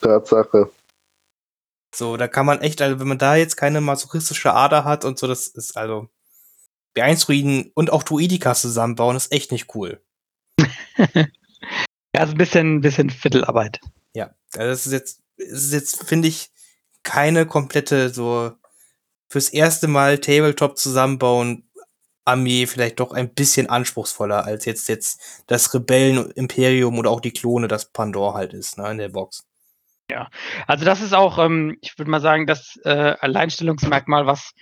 Tatsache. So, da kann man echt, also wenn man da jetzt keine masochistische Ader hat und so, das ist also B1-Druiden und auch Druidikas zusammenbauen, ist echt nicht cool. [LAUGHS] ja, also ein bisschen, bisschen Viertelarbeit. Ja, also das ist jetzt, ist jetzt, finde ich, keine komplette so fürs erste Mal Tabletop zusammenbauen Armee vielleicht doch ein bisschen anspruchsvoller als jetzt jetzt das Rebellen-Imperium oder auch die Klone, das Pandor halt ist, ne, in der Box. Ja, also das ist auch, ähm, ich würde mal sagen, das äh, Alleinstellungsmerkmal, was,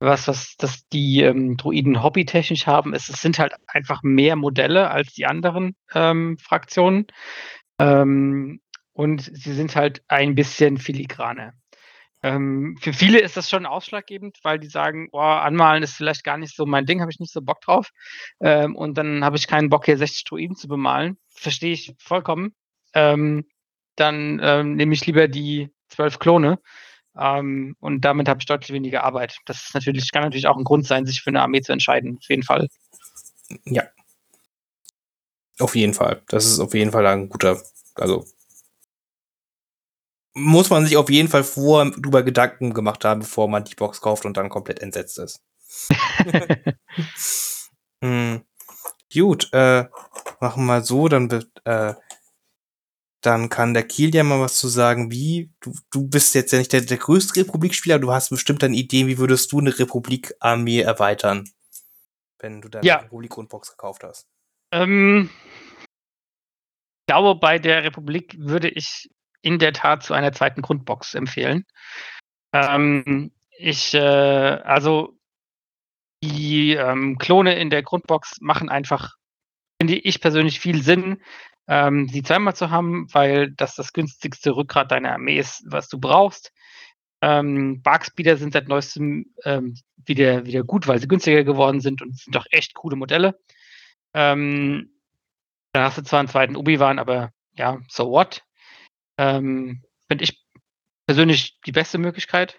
was, was das die ähm, Druiden hobbytechnisch haben, ist, es sind halt einfach mehr Modelle als die anderen ähm, Fraktionen. Ähm, und sie sind halt ein bisschen filigraner. Ähm, für viele ist das schon ausschlaggebend, weil die sagen, oh, anmalen ist vielleicht gar nicht so mein Ding, habe ich nicht so Bock drauf. Ähm, und dann habe ich keinen Bock, hier 60 Druiden zu bemalen. Verstehe ich vollkommen. Ähm, dann ähm, nehme ich lieber die zwölf Klone. Ähm, und damit habe ich deutlich weniger Arbeit. Das ist natürlich, kann natürlich auch ein Grund sein, sich für eine Armee zu entscheiden, auf jeden Fall. Ja. Auf jeden Fall. Das ist auf jeden Fall ein guter, also muss man sich auf jeden Fall vor drüber Gedanken gemacht haben, bevor man die Box kauft und dann komplett entsetzt ist. [LAUGHS] [LAUGHS] hm. Gut, äh, machen wir mal so, dann wird, äh, dann kann der Kiel ja mal was zu sagen, wie, du, du bist jetzt ja nicht der, der größte Republikspieler, du hast bestimmt dann Ideen, wie würdest du eine Republik-Armee erweitern, wenn du deine Ja. Republik-Grundbox gekauft hast. Ähm, ich glaube, bei der Republik würde ich in der Tat zu einer zweiten Grundbox empfehlen. Ähm, ich, äh, also die ähm, Klone in der Grundbox machen einfach, finde ich persönlich viel Sinn, ähm, sie zweimal zu haben, weil das das günstigste Rückgrat deiner Armee ist, was du brauchst. Ähm, Barkspeeder sind seit neuestem ähm, wieder, wieder gut, weil sie günstiger geworden sind und sind doch echt coole Modelle. Ähm, dann hast du zwar einen zweiten Obi-Wan, aber ja, so what? Ähm, Finde ich persönlich die beste Möglichkeit.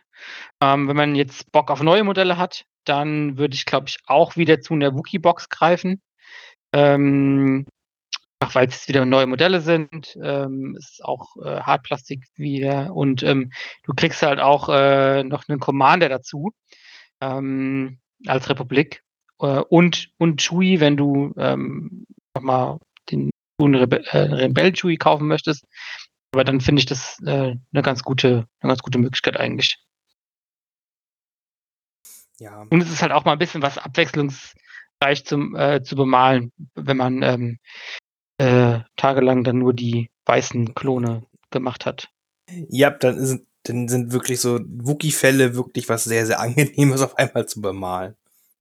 Ähm, wenn man jetzt Bock auf neue Modelle hat, dann würde ich, glaube ich, auch wieder zu einer Wookie-Box greifen. Ähm, einfach weil es wieder neue Modelle sind. Ähm, ist auch äh, Hartplastik wieder. Und ähm, du kriegst halt auch äh, noch einen Commander dazu ähm, als Republik. Äh, und, und Chewie, wenn du ähm, nochmal den Rebe äh, Rebell Chewie kaufen möchtest. Aber dann finde ich das äh, eine ganz gute, eine ganz gute Möglichkeit eigentlich. Ja. Und es ist halt auch mal ein bisschen was abwechslungsreich zum, äh, zu bemalen, wenn man ähm, äh, tagelang dann nur die weißen Klone gemacht hat. Ja, dann sind, dann sind wirklich so Wookie-Fälle wirklich was sehr, sehr angenehmes [LAUGHS] auf einmal zu bemalen.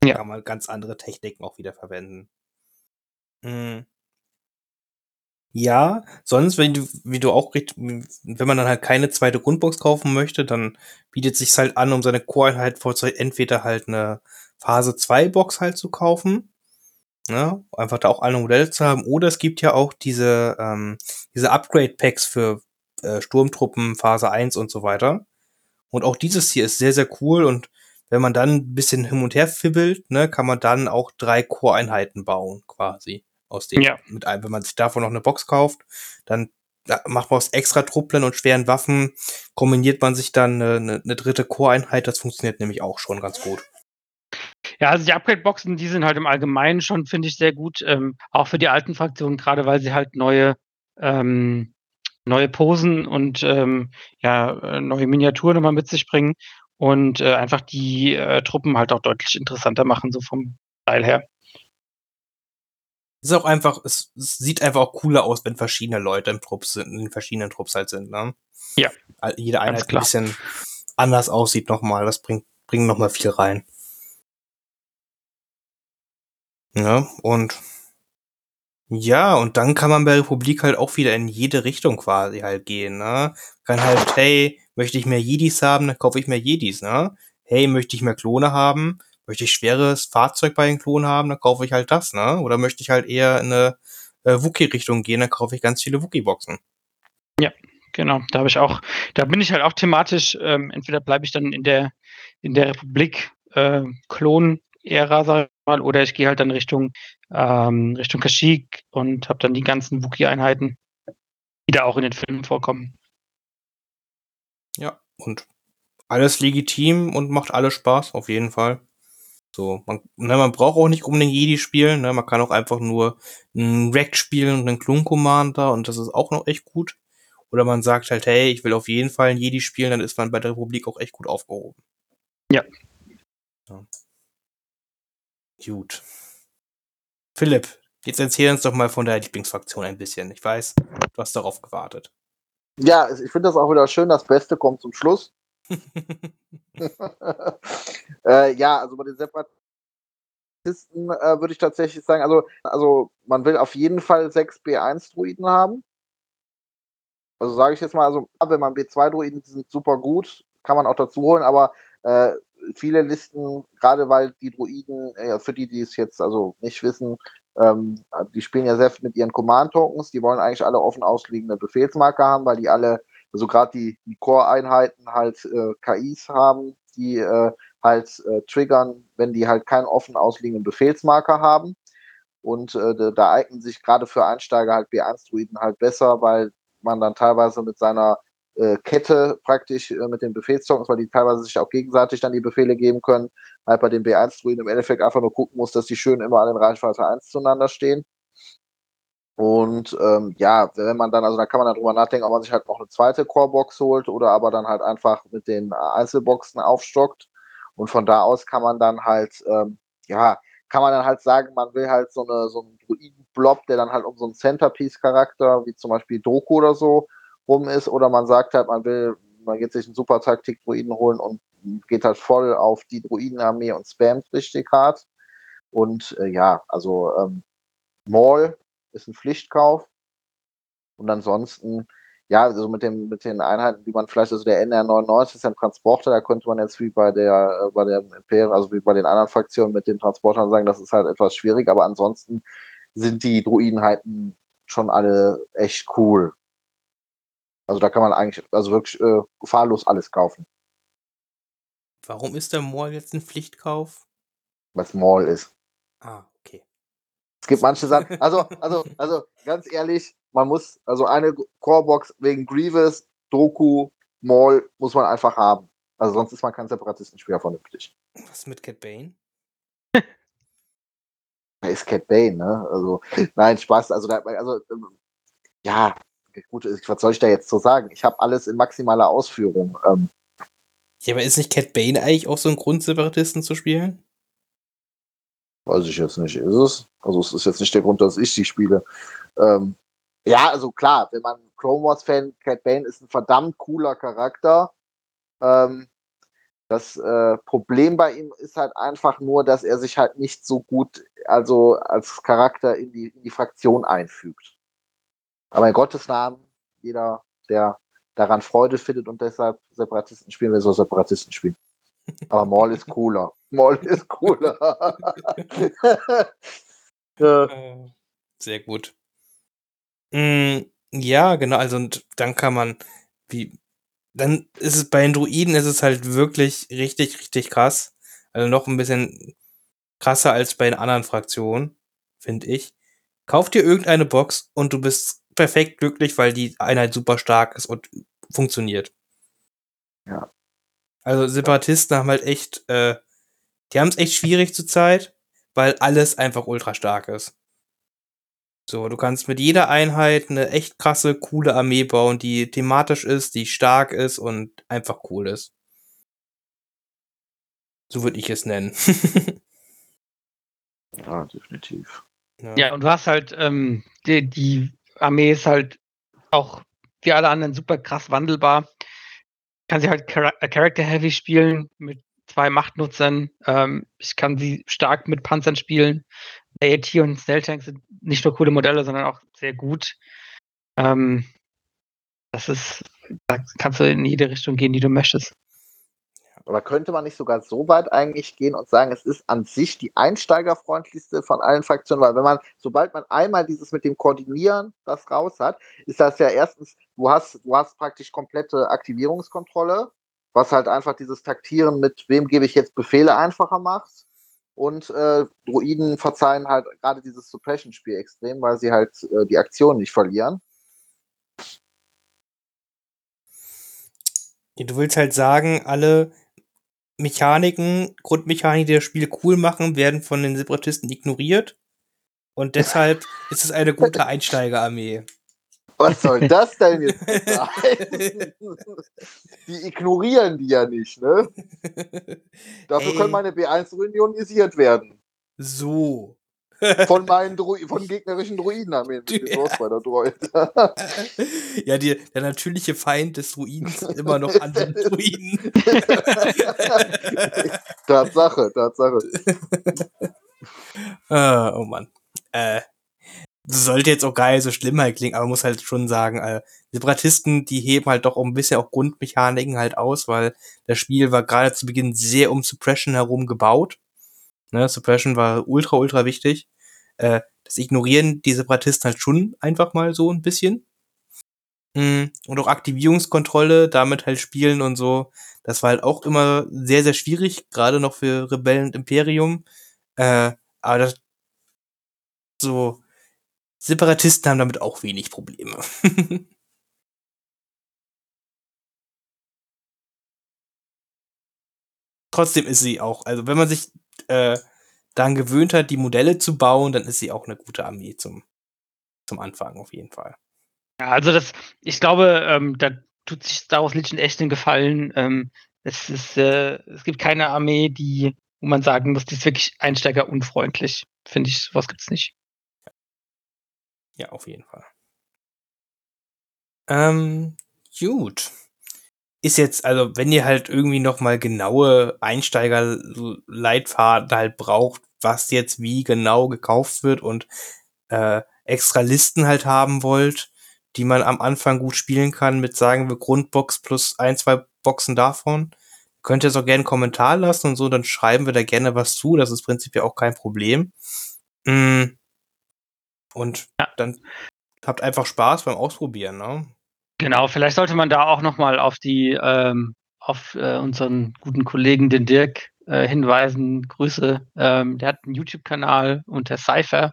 Ja. Kann man ganz andere Techniken auch wieder verwenden. Mhm. Ja, sonst, wenn du, wie du auch richtig, wenn man dann halt keine zweite Grundbox kaufen möchte, dann bietet sich's halt an, um seine Core-Einheit vorzuhalten, entweder halt eine Phase 2 Box halt zu kaufen. Ne? Einfach da auch alle Modelle zu haben. Oder es gibt ja auch diese, ähm, diese Upgrade-Packs für äh, Sturmtruppen, Phase 1 und so weiter. Und auch dieses hier ist sehr, sehr cool. Und wenn man dann ein bisschen hin und her fibbelt, ne, kann man dann auch drei Core-Einheiten bauen, quasi. Aus dem, Ja. mit einem, wenn man sich davon noch eine Box kauft, dann da macht man aus extra Truppeln und schweren Waffen, kombiniert man sich dann eine, eine, eine dritte Core-Einheit. Das funktioniert nämlich auch schon ganz gut. Ja, also die Upgrade-Boxen, die sind halt im Allgemeinen schon, finde ich, sehr gut. Ähm, auch für die alten Fraktionen, gerade weil sie halt neue, ähm, neue Posen und ähm, ja, äh, neue Miniaturen immer mit sich bringen und äh, einfach die äh, Truppen halt auch deutlich interessanter machen, so vom Teil her. Es ist auch einfach, es, es sieht einfach auch cooler aus, wenn verschiedene Leute im Trupp sind, in den verschiedenen Trupps halt sind, ne? Ja. Jede Einheit ein bisschen anders aussieht nochmal. Das bringt, bringt nochmal viel rein. Ja, und ja, und dann kann man bei Republik halt auch wieder in jede Richtung quasi halt gehen, ne? Kann halt, hey, möchte ich mehr Jedis haben, dann kaufe ich mehr Jedis, ne? Hey, möchte ich mehr Klone haben? Möchte ich schweres Fahrzeug bei den Klonen haben, dann kaufe ich halt das, ne? Oder möchte ich halt eher in eine äh, Wookie-Richtung gehen, dann kaufe ich ganz viele Wookie-Boxen. Genau, da habe ich auch, da bin ich halt auch thematisch, ähm, entweder bleibe ich dann in der, in der Republik äh, Klon-Ära, sag ich mal, oder ich gehe halt dann Richtung, ähm, Richtung Kashyyyk und habe dann die ganzen Wookie-Einheiten, die da auch in den Filmen vorkommen. Ja, und alles legitim und macht alles Spaß, auf jeden Fall. So, man, ne, man braucht auch nicht unbedingt Jedi spielen, ne, man kann auch einfach nur einen Rack spielen und einen Klon Commander und das ist auch noch echt gut. Oder man sagt halt, hey, ich will auf jeden Fall einen Jedi spielen, dann ist man bei der Republik auch echt gut aufgehoben. Ja. ja. Gut. Philipp, jetzt erzähl uns doch mal von deiner Lieblingsfraktion ein bisschen. Ich weiß, du hast darauf gewartet. Ja, ich finde das auch wieder schön. Das Beste kommt zum Schluss. [LAUGHS] [LAUGHS] äh, ja, also bei den Separatisten äh, würde ich tatsächlich sagen, also, also man will auf jeden Fall sechs B1-Druiden haben. Also sage ich jetzt mal, also wenn man B2-Druiden die sind super gut, kann man auch dazu holen, aber äh, viele Listen, gerade weil die Druiden, äh, für die, die es jetzt also nicht wissen, ähm, die spielen ja viel mit ihren Command-Tokens, die wollen eigentlich alle offen ausliegende Befehlsmarker haben, weil die alle also gerade die, die Core-Einheiten halt äh, KIs haben, die äh, halt äh, triggern, wenn die halt keinen offen ausliegenden Befehlsmarker haben. Und äh, da eignen sich gerade für Einsteiger halt B1-Druiden halt besser, weil man dann teilweise mit seiner äh, Kette praktisch äh, mit den Befehlstokens, weil die teilweise sich auch gegenseitig dann die Befehle geben können, halt bei den B1-Druiden im Endeffekt einfach nur gucken muss, dass die schön immer an den Reichweite 1 zueinander stehen. Und ähm, ja, wenn man dann, also da kann man dann drüber nachdenken, ob man sich halt noch eine zweite Core-Box holt oder aber dann halt einfach mit den Einzelboxen aufstockt. Und von da aus kann man dann halt, ähm, ja, kann man dann halt sagen, man will halt so, eine, so einen Druiden-Blob, der dann halt um so einen Centerpiece-Charakter, wie zum Beispiel Doku oder so, rum ist, oder man sagt halt, man will, man geht sich einen super Taktik-Druiden holen und geht halt voll auf die Druidenarmee und spammt richtig hart. Und äh, ja, also ähm, Maul ist ein Pflichtkauf. Und ansonsten, ja, also mit, dem, mit den Einheiten, die man vielleicht, also der NR99 ist ein Transporter, da könnte man jetzt wie bei der, äh, bei der Imperium, also wie bei den anderen Fraktionen mit den Transportern sagen, das ist halt etwas schwierig, aber ansonsten sind die Druidenheiten schon alle echt cool. Also da kann man eigentlich, also wirklich äh, gefahrlos alles kaufen. Warum ist der Mall jetzt ein Pflichtkauf? Was Mall ist. Ah, okay. Es gibt manche Sachen, [LAUGHS] also, also, also ganz ehrlich, man muss, also eine Corebox wegen Grievous, Doku, Maul muss man einfach haben. Also sonst ist man kein Separatistenspieler vernünftig. Was mit Cat Bane? Da ist Cat Bane, ne? Also, nein, Spaß. Also, da, also ähm, ja, gut, was soll ich da jetzt so sagen? Ich habe alles in maximaler Ausführung. Ähm, ja, aber ist nicht Cat Bane eigentlich auch so ein Grund, Separatisten zu spielen? Weiß ich jetzt nicht. Ist es? Also es ist jetzt nicht der Grund, dass ich sie spiele. Ähm, ja, also klar, wenn man Chrome Wars-Fan, Cat Bane ist ein verdammt cooler Charakter. Ähm, das äh, Problem bei ihm ist halt einfach nur, dass er sich halt nicht so gut, also als Charakter in die, in die Fraktion einfügt. Aber in Gottes Namen, jeder, der daran Freude findet und deshalb Separatisten spielen will, soll Separatisten spielen. Aber Maul ist cooler. [LAUGHS] Maul ist cooler. [LAUGHS] ja. Äh, sehr gut. Mm, ja, genau. Also, und dann kann man, wie, dann ist es bei den Druiden ist es halt wirklich richtig, richtig krass. Also noch ein bisschen krasser als bei den anderen Fraktionen, finde ich. Kauf dir irgendeine Box und du bist perfekt glücklich, weil die Einheit super stark ist und funktioniert. Ja. Also Separatisten haben halt echt, äh, die haben es echt schwierig zur Zeit, weil alles einfach ultra stark ist. So, du kannst mit jeder Einheit eine echt krasse, coole Armee bauen, die thematisch ist, die stark ist und einfach cool ist. So würde ich es nennen. [LAUGHS] ja, definitiv. Ja. ja, und du hast halt, ähm, die, die Armee ist halt auch wie alle anderen super krass wandelbar. Kann sie halt äh, Character Heavy spielen mit zwei Machtnutzern. Ähm, ich kann sie stark mit Panzern spielen. AAT und Snell Tanks sind nicht nur coole Modelle, sondern auch sehr gut. Ähm, das ist, da kannst du in jede Richtung gehen, die du möchtest. Aber könnte man nicht sogar so weit eigentlich gehen und sagen, es ist an sich die einsteigerfreundlichste von allen Fraktionen, weil wenn man, sobald man einmal dieses mit dem Koordinieren das raus hat, ist das ja erstens, du hast, du hast praktisch komplette Aktivierungskontrolle, was halt einfach dieses Taktieren mit wem gebe ich jetzt Befehle einfacher macht. Und äh, Druiden verzeihen halt gerade dieses Suppression-Spiel extrem, weil sie halt äh, die Aktion nicht verlieren. Du willst halt sagen, alle Mechaniken, Grundmechaniken, die das Spiel cool machen, werden von den Separatisten ignoriert. Und deshalb [LAUGHS] ist es eine gute Einsteigerarmee. Was soll das denn jetzt [LAUGHS] sein? die ignorieren die ja nicht, ne? [LAUGHS] Dafür Ey. können meine B1 ionisiert werden. So. Von meinen Dru von gegnerischen Druidenarmeen ja. Droid. [LAUGHS] ja, die, der natürliche Feind des Druidens ist immer noch andere Druiden. [LAUGHS] Tatsache, Tatsache. [LAUGHS] ah, oh Mann. Äh, das sollte jetzt auch geil so schlimm halt klingen, aber man muss halt schon sagen, äh, Separatisten, die heben halt doch auch ein bisschen auch Grundmechaniken halt aus, weil das Spiel war gerade zu Beginn sehr um Suppression herum gebaut. Ne, Suppression war ultra, ultra wichtig. Äh, das ignorieren die Separatisten halt schon einfach mal so ein bisschen. Mhm. Und auch Aktivierungskontrolle, damit halt spielen und so. Das war halt auch immer sehr, sehr schwierig, gerade noch für Rebellen und Imperium. Äh, aber das, so, Separatisten haben damit auch wenig Probleme. [LAUGHS] Trotzdem ist sie auch, also wenn man sich äh, daran gewöhnt hat, die Modelle zu bauen, dann ist sie auch eine gute Armee zum, zum Anfang auf jeden Fall. Ja, also das, ich glaube, ähm, da tut sich Star Wars Legion echt einen Gefallen. Ähm, es, ist, äh, es gibt keine Armee, die, wo man sagen muss, die ist wirklich einsteigerunfreundlich. Finde ich, sowas gibt es nicht. Ja, auf jeden Fall. Ähm, gut. Ist jetzt, also wenn ihr halt irgendwie noch mal genaue Einsteigerleitfaden halt braucht, was jetzt wie genau gekauft wird und äh, extra Listen halt haben wollt, die man am Anfang gut spielen kann mit, sagen wir, Grundbox plus ein, zwei Boxen davon, könnt ihr es auch gerne einen Kommentar lassen und so, dann schreiben wir da gerne was zu. Das ist prinzipiell auch kein Problem. Mm. Und ja. dann habt einfach Spaß beim Ausprobieren, ne? Genau, vielleicht sollte man da auch nochmal auf die, ähm, auf äh, unseren guten Kollegen, den Dirk, äh, hinweisen. Grüße. Ähm, der hat einen YouTube-Kanal unter Cypher.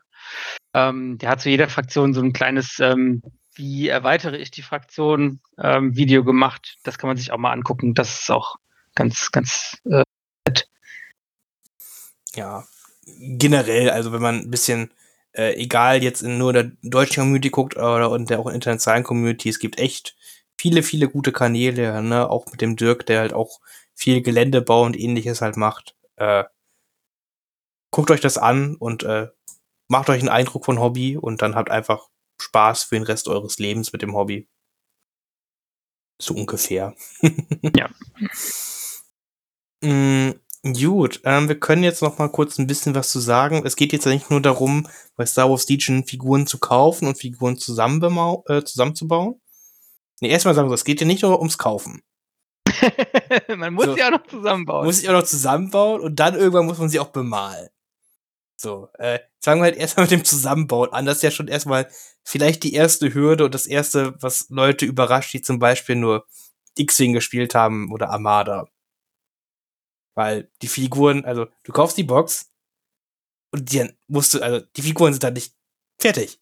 Ähm, der hat zu jeder Fraktion so ein kleines, ähm, wie erweitere ich die Fraktion, ähm, Video gemacht. Das kann man sich auch mal angucken. Das ist auch ganz, ganz äh, nett. Ja, generell, also wenn man ein bisschen äh, egal jetzt in nur der deutschen Community guckt oder und der auch in internationalen Community, es gibt echt viele, viele gute Kanäle, ne, auch mit dem Dirk, der halt auch viel Geländebau und ähnliches halt macht. Äh, guckt euch das an und äh, macht euch einen Eindruck von Hobby und dann habt einfach Spaß für den Rest eures Lebens mit dem Hobby. So ungefähr. [LAUGHS] ja. mm, Gut, ähm, wir können jetzt noch mal kurz ein bisschen was zu sagen. Es geht jetzt ja nicht nur darum, bei Star Wars Legion Figuren zu kaufen und Figuren äh, zusammenzubauen. Nee, erstmal sagen wir, es geht ja nicht nur ums Kaufen. [LAUGHS] man muss so, sie auch noch zusammenbauen. Muss sie auch noch zusammenbauen und dann irgendwann muss man sie auch bemalen. So, äh, fangen wir halt erstmal mit dem Zusammenbauen an. Das ist ja schon erstmal vielleicht die erste Hürde und das erste, was Leute überrascht, die zum Beispiel nur X-Wing gespielt haben oder Armada. Weil die Figuren, also du kaufst die Box und dann musst du, also die Figuren sind dann nicht fertig.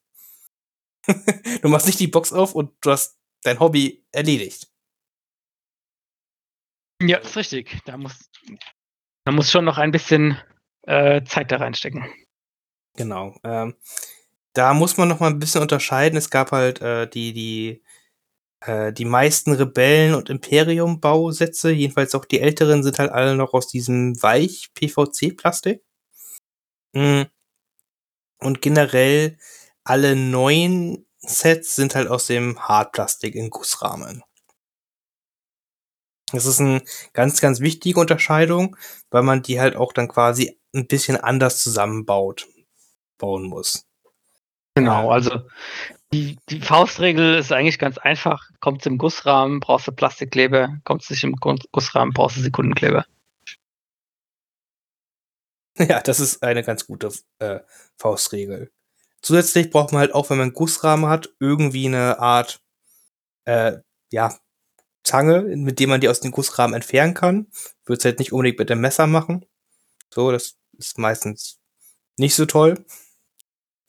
[LAUGHS] du machst nicht die Box auf und du hast dein Hobby erledigt. Ja, ist richtig. Da muss, da muss schon noch ein bisschen äh, Zeit da reinstecken. Genau. Ähm, da muss man noch mal ein bisschen unterscheiden. Es gab halt äh, die, die äh, die meisten Rebellen- und Imperium-Bausätze, jedenfalls auch die älteren, sind halt alle noch aus diesem Weich-PVC-Plastik. Mhm. Und generell alle neuen Sets sind halt aus dem Hartplastik in Gussrahmen. Das ist eine ganz, ganz wichtige Unterscheidung, weil man die halt auch dann quasi ein bisschen anders zusammenbaut, bauen muss. Genau, also die, die Faustregel ist eigentlich ganz einfach. Kommt es im Gussrahmen, brauchst du Plastikkleber. Kommt es nicht im Gussrahmen, brauchst du Sekundenkleber. [LAUGHS] Ja, das ist eine ganz gute äh, Faustregel. Zusätzlich braucht man halt auch, wenn man einen Gussrahmen hat, irgendwie eine Art, äh, ja, Zange, mit dem man die aus dem Gussrahmen entfernen kann. Würde es halt nicht unbedingt mit dem Messer machen. So, das ist meistens nicht so toll.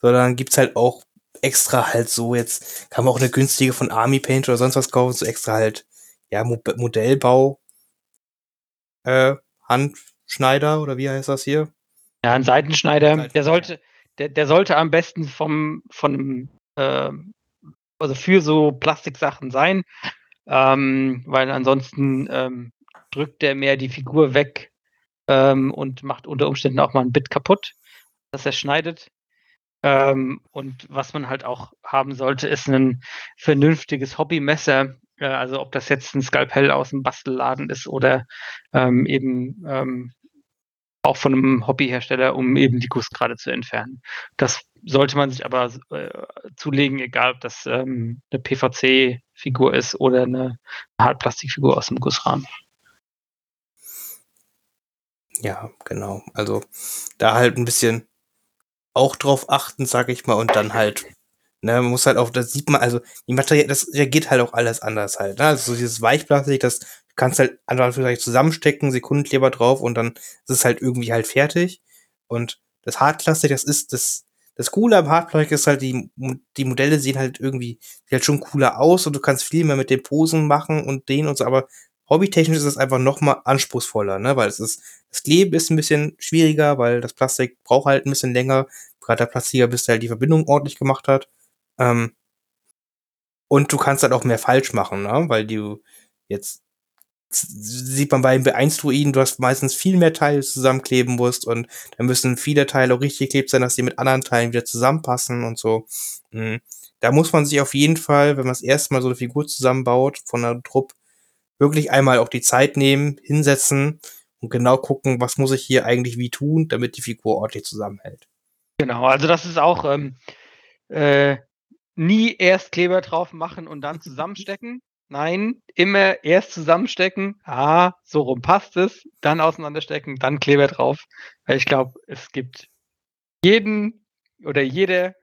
Sondern gibt's halt auch extra halt so, jetzt kann man auch eine günstige von Army Paint oder sonst was kaufen, so extra halt, ja, Mo Modellbau, äh, Handschneider oder wie heißt das hier? Ja, ein Seitenschneider, Seitenschneider. der sollte, der, der sollte am besten vom, von, äh, also für so Plastiksachen sein, ähm, weil ansonsten ähm, drückt der mehr die Figur weg ähm, und macht unter Umständen auch mal ein Bit kaputt, dass er schneidet. Ähm, und was man halt auch haben sollte, ist ein vernünftiges Hobbymesser. Äh, also ob das jetzt ein Skalpell aus dem Bastelladen ist oder ähm, eben ähm, auch von einem Hobbyhersteller, um eben die Gussgrade zu entfernen. Das sollte man sich aber äh, zulegen, egal ob das ähm, eine PVC-Figur ist oder eine Hartplastikfigur aus dem Gussrahmen. Ja, genau. Also da halt ein bisschen auch drauf achten, sag ich mal, und dann halt Ne, man muss halt auch, das sieht man, also die Material, das reagiert halt auch alles anders halt. Ne? Also so dieses Weichplastik, das kannst halt einfach zusammenstecken, Sekundenkleber drauf und dann ist es halt irgendwie halt fertig. Und das Hartplastik, das ist das, das Coole am Hartplastik ist halt, die, die Modelle sehen halt irgendwie halt schon cooler aus und du kannst viel mehr mit den Posen machen und denen und so, aber hobbytechnisch ist es einfach noch mal anspruchsvoller, ne, weil es ist, das Kleben ist ein bisschen schwieriger, weil das Plastik braucht halt ein bisschen länger, gerade der Plastiker, bis der halt die Verbindung ordentlich gemacht hat. Ähm, und du kannst halt auch mehr falsch machen, ne? weil du jetzt sieht man bei B1-Druiden, du hast meistens viel mehr Teile zusammenkleben musst und dann müssen viele Teile auch richtig geklebt sein, dass die mit anderen Teilen wieder zusammenpassen und so. Mhm. Da muss man sich auf jeden Fall, wenn man das erste Mal so eine Figur zusammenbaut von einer Truppe, wirklich einmal auch die Zeit nehmen, hinsetzen und genau gucken, was muss ich hier eigentlich wie tun, damit die Figur ordentlich zusammenhält. Genau, also das ist auch ähm, äh, nie erst Kleber drauf machen und dann zusammenstecken. Nein, immer erst zusammenstecken. Ah, so rum passt es. Dann auseinanderstecken, dann Kleber drauf. Weil ich glaube, es gibt jeden oder jeder,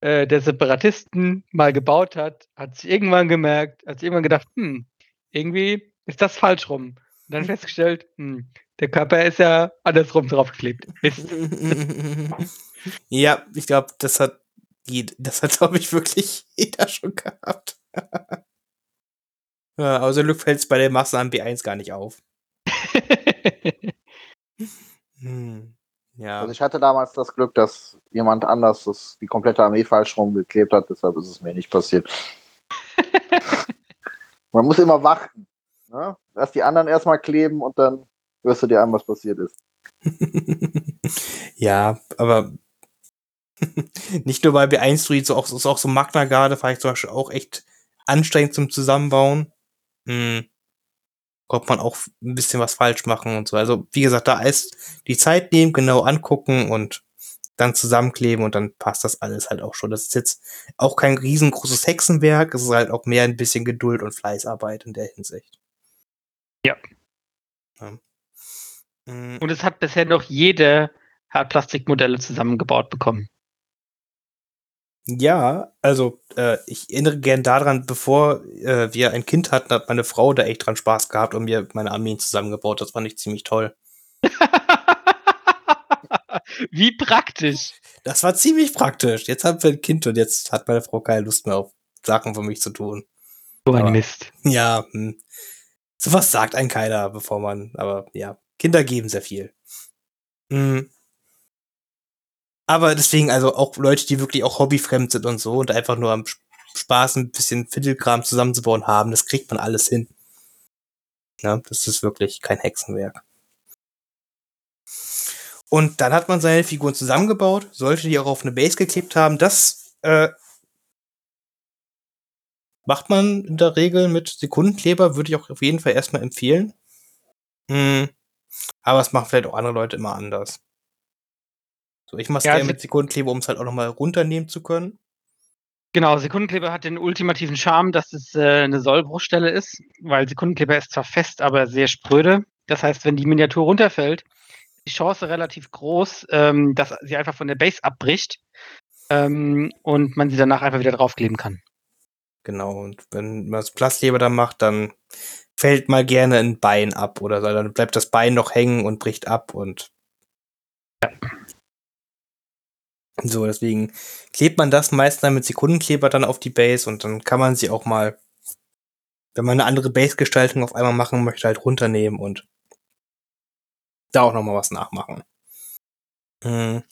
äh, der Separatisten mal gebaut hat, hat sich irgendwann gemerkt, hat sich irgendwann gedacht, hm, irgendwie ist das falsch rum. Und dann festgestellt, hm, der Körper ist ja andersrum draufgeklebt. [LAUGHS] ja, ich glaube, das hat das hat, [LAUGHS] glaube ich, wirklich jeder schon gehabt. ja, außer Glück fällt es bei der Masse am B1 gar nicht auf. [LAUGHS] hm. Ja. Also ich hatte damals das Glück, dass jemand anders das, die komplette Armee falsch rumgeklebt hat, deshalb ist es mir nicht passiert. [LAUGHS] Man muss immer warten. Ne? Lass die anderen erstmal kleben und dann wirst du dir an, was passiert ist. ja, aber [LAUGHS] nicht nur bei B1 Druid, so auch, so auch so Magna Garde fand ich zum Beispiel auch echt anstrengend zum Zusammenbauen. Hm. Kommt man auch ein bisschen was falsch machen und so. Also, wie gesagt, da ist die Zeit nehmen, genau angucken und dann zusammenkleben und dann passt das alles halt auch schon. Das ist jetzt auch kein riesengroßes Hexenwerk, es ist halt auch mehr ein bisschen Geduld und Fleißarbeit in der Hinsicht. Ja. ja. Hm. Und es hat bisher noch jede Hartplastikmodelle zusammengebaut bekommen. Ja, also äh, ich erinnere gern daran, bevor äh, wir ein Kind hatten, hat meine Frau da echt dran Spaß gehabt und mir meine Armeen zusammengebaut. Das fand ich ziemlich toll. [LAUGHS] Wie praktisch. Das war ziemlich praktisch. Jetzt haben wir ein Kind und jetzt hat meine Frau keine Lust mehr auf Sachen für mich zu tun. So ein aber, Mist. Ja, hm. sowas sagt ein keiner, bevor man, aber ja, Kinder geben sehr viel. Hm. Aber deswegen, also auch Leute, die wirklich auch hobbyfremd sind und so und einfach nur am Spaß ein bisschen Fiddlekram zusammenzubauen haben, das kriegt man alles hin. Ja, das ist wirklich kein Hexenwerk. Und dann hat man seine Figuren zusammengebaut, sollte die auch auf eine Base geklebt haben. Das äh, macht man in der Regel mit Sekundenkleber, würde ich auch auf jeden Fall erstmal empfehlen. Hm. Aber es machen vielleicht auch andere Leute immer anders. So, ich mache es ja, gerne mit Sekundenkleber, um es halt auch nochmal runternehmen zu können. Genau, Sekundenkleber hat den ultimativen Charme, dass es äh, eine Sollbruchstelle ist, weil Sekundenkleber ist zwar fest, aber sehr spröde. Das heißt, wenn die Miniatur runterfällt, ist die Chance relativ groß, ähm, dass sie einfach von der Base abbricht ähm, und man sie danach einfach wieder draufkleben kann. Genau, und wenn man das Plastkleber dann macht, dann fällt mal gerne ein Bein ab oder so, dann bleibt das Bein noch hängen und bricht ab und ja. So, deswegen klebt man das meist dann mit Sekundenkleber dann auf die Base und dann kann man sie auch mal, wenn man eine andere Base-Gestaltung auf einmal machen möchte, halt runternehmen und da auch nochmal was nachmachen. Hm.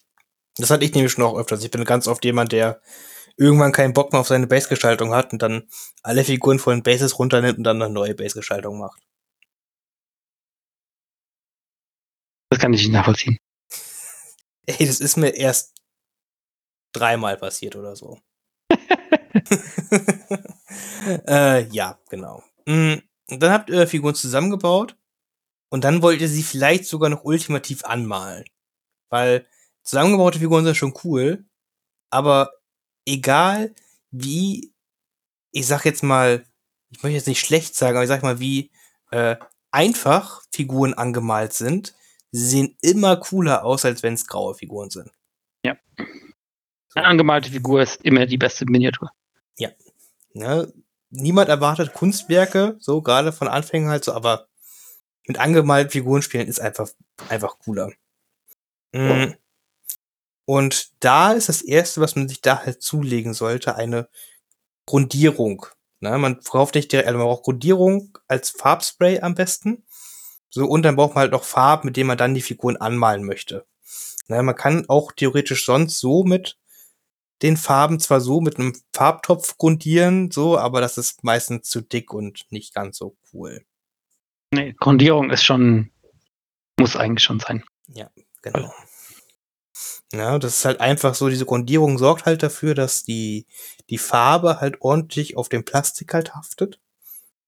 Das hatte ich nämlich schon auch öfters. Ich bin ganz oft jemand, der irgendwann keinen Bock mehr auf seine Base-Gestaltung hat und dann alle Figuren von den Bases runternimmt und dann eine neue Base-Gestaltung macht. Das kann ich nicht nachvollziehen. [LAUGHS] Ey, das ist mir erst dreimal passiert oder so. [LAUGHS] [LAUGHS] äh, ja, genau. Und mm, dann habt ihr Figuren zusammengebaut und dann wollt ihr sie vielleicht sogar noch ultimativ anmalen. Weil zusammengebaute Figuren sind schon cool, aber egal wie, ich sag jetzt mal, ich möchte jetzt nicht schlecht sagen, aber ich sag mal, wie äh, einfach Figuren angemalt sind, sie sehen immer cooler aus, als wenn es graue Figuren sind. Ja. Eine angemalte Figur ist immer die beste Miniatur. Ne? Niemand erwartet Kunstwerke, so gerade von Anfängen halt so, aber mit angemalten Figuren spielen ist einfach, einfach cooler. Mm. Und da ist das erste, was man sich da halt zulegen sollte, eine Grundierung. Ne? Man braucht nicht direkt, also man braucht Grundierung als Farbspray am besten. So, und dann braucht man halt noch Farben, mit denen man dann die Figuren anmalen möchte. Ne? Man kann auch theoretisch sonst so mit den Farben zwar so mit einem Farbtopf grundieren, so, aber das ist meistens zu dick und nicht ganz so cool. Nee, Grundierung ist schon, muss eigentlich schon sein. Genau. Ja, das ist halt einfach so, diese Grundierung sorgt halt dafür, dass die, die Farbe halt ordentlich auf dem Plastik halt haftet.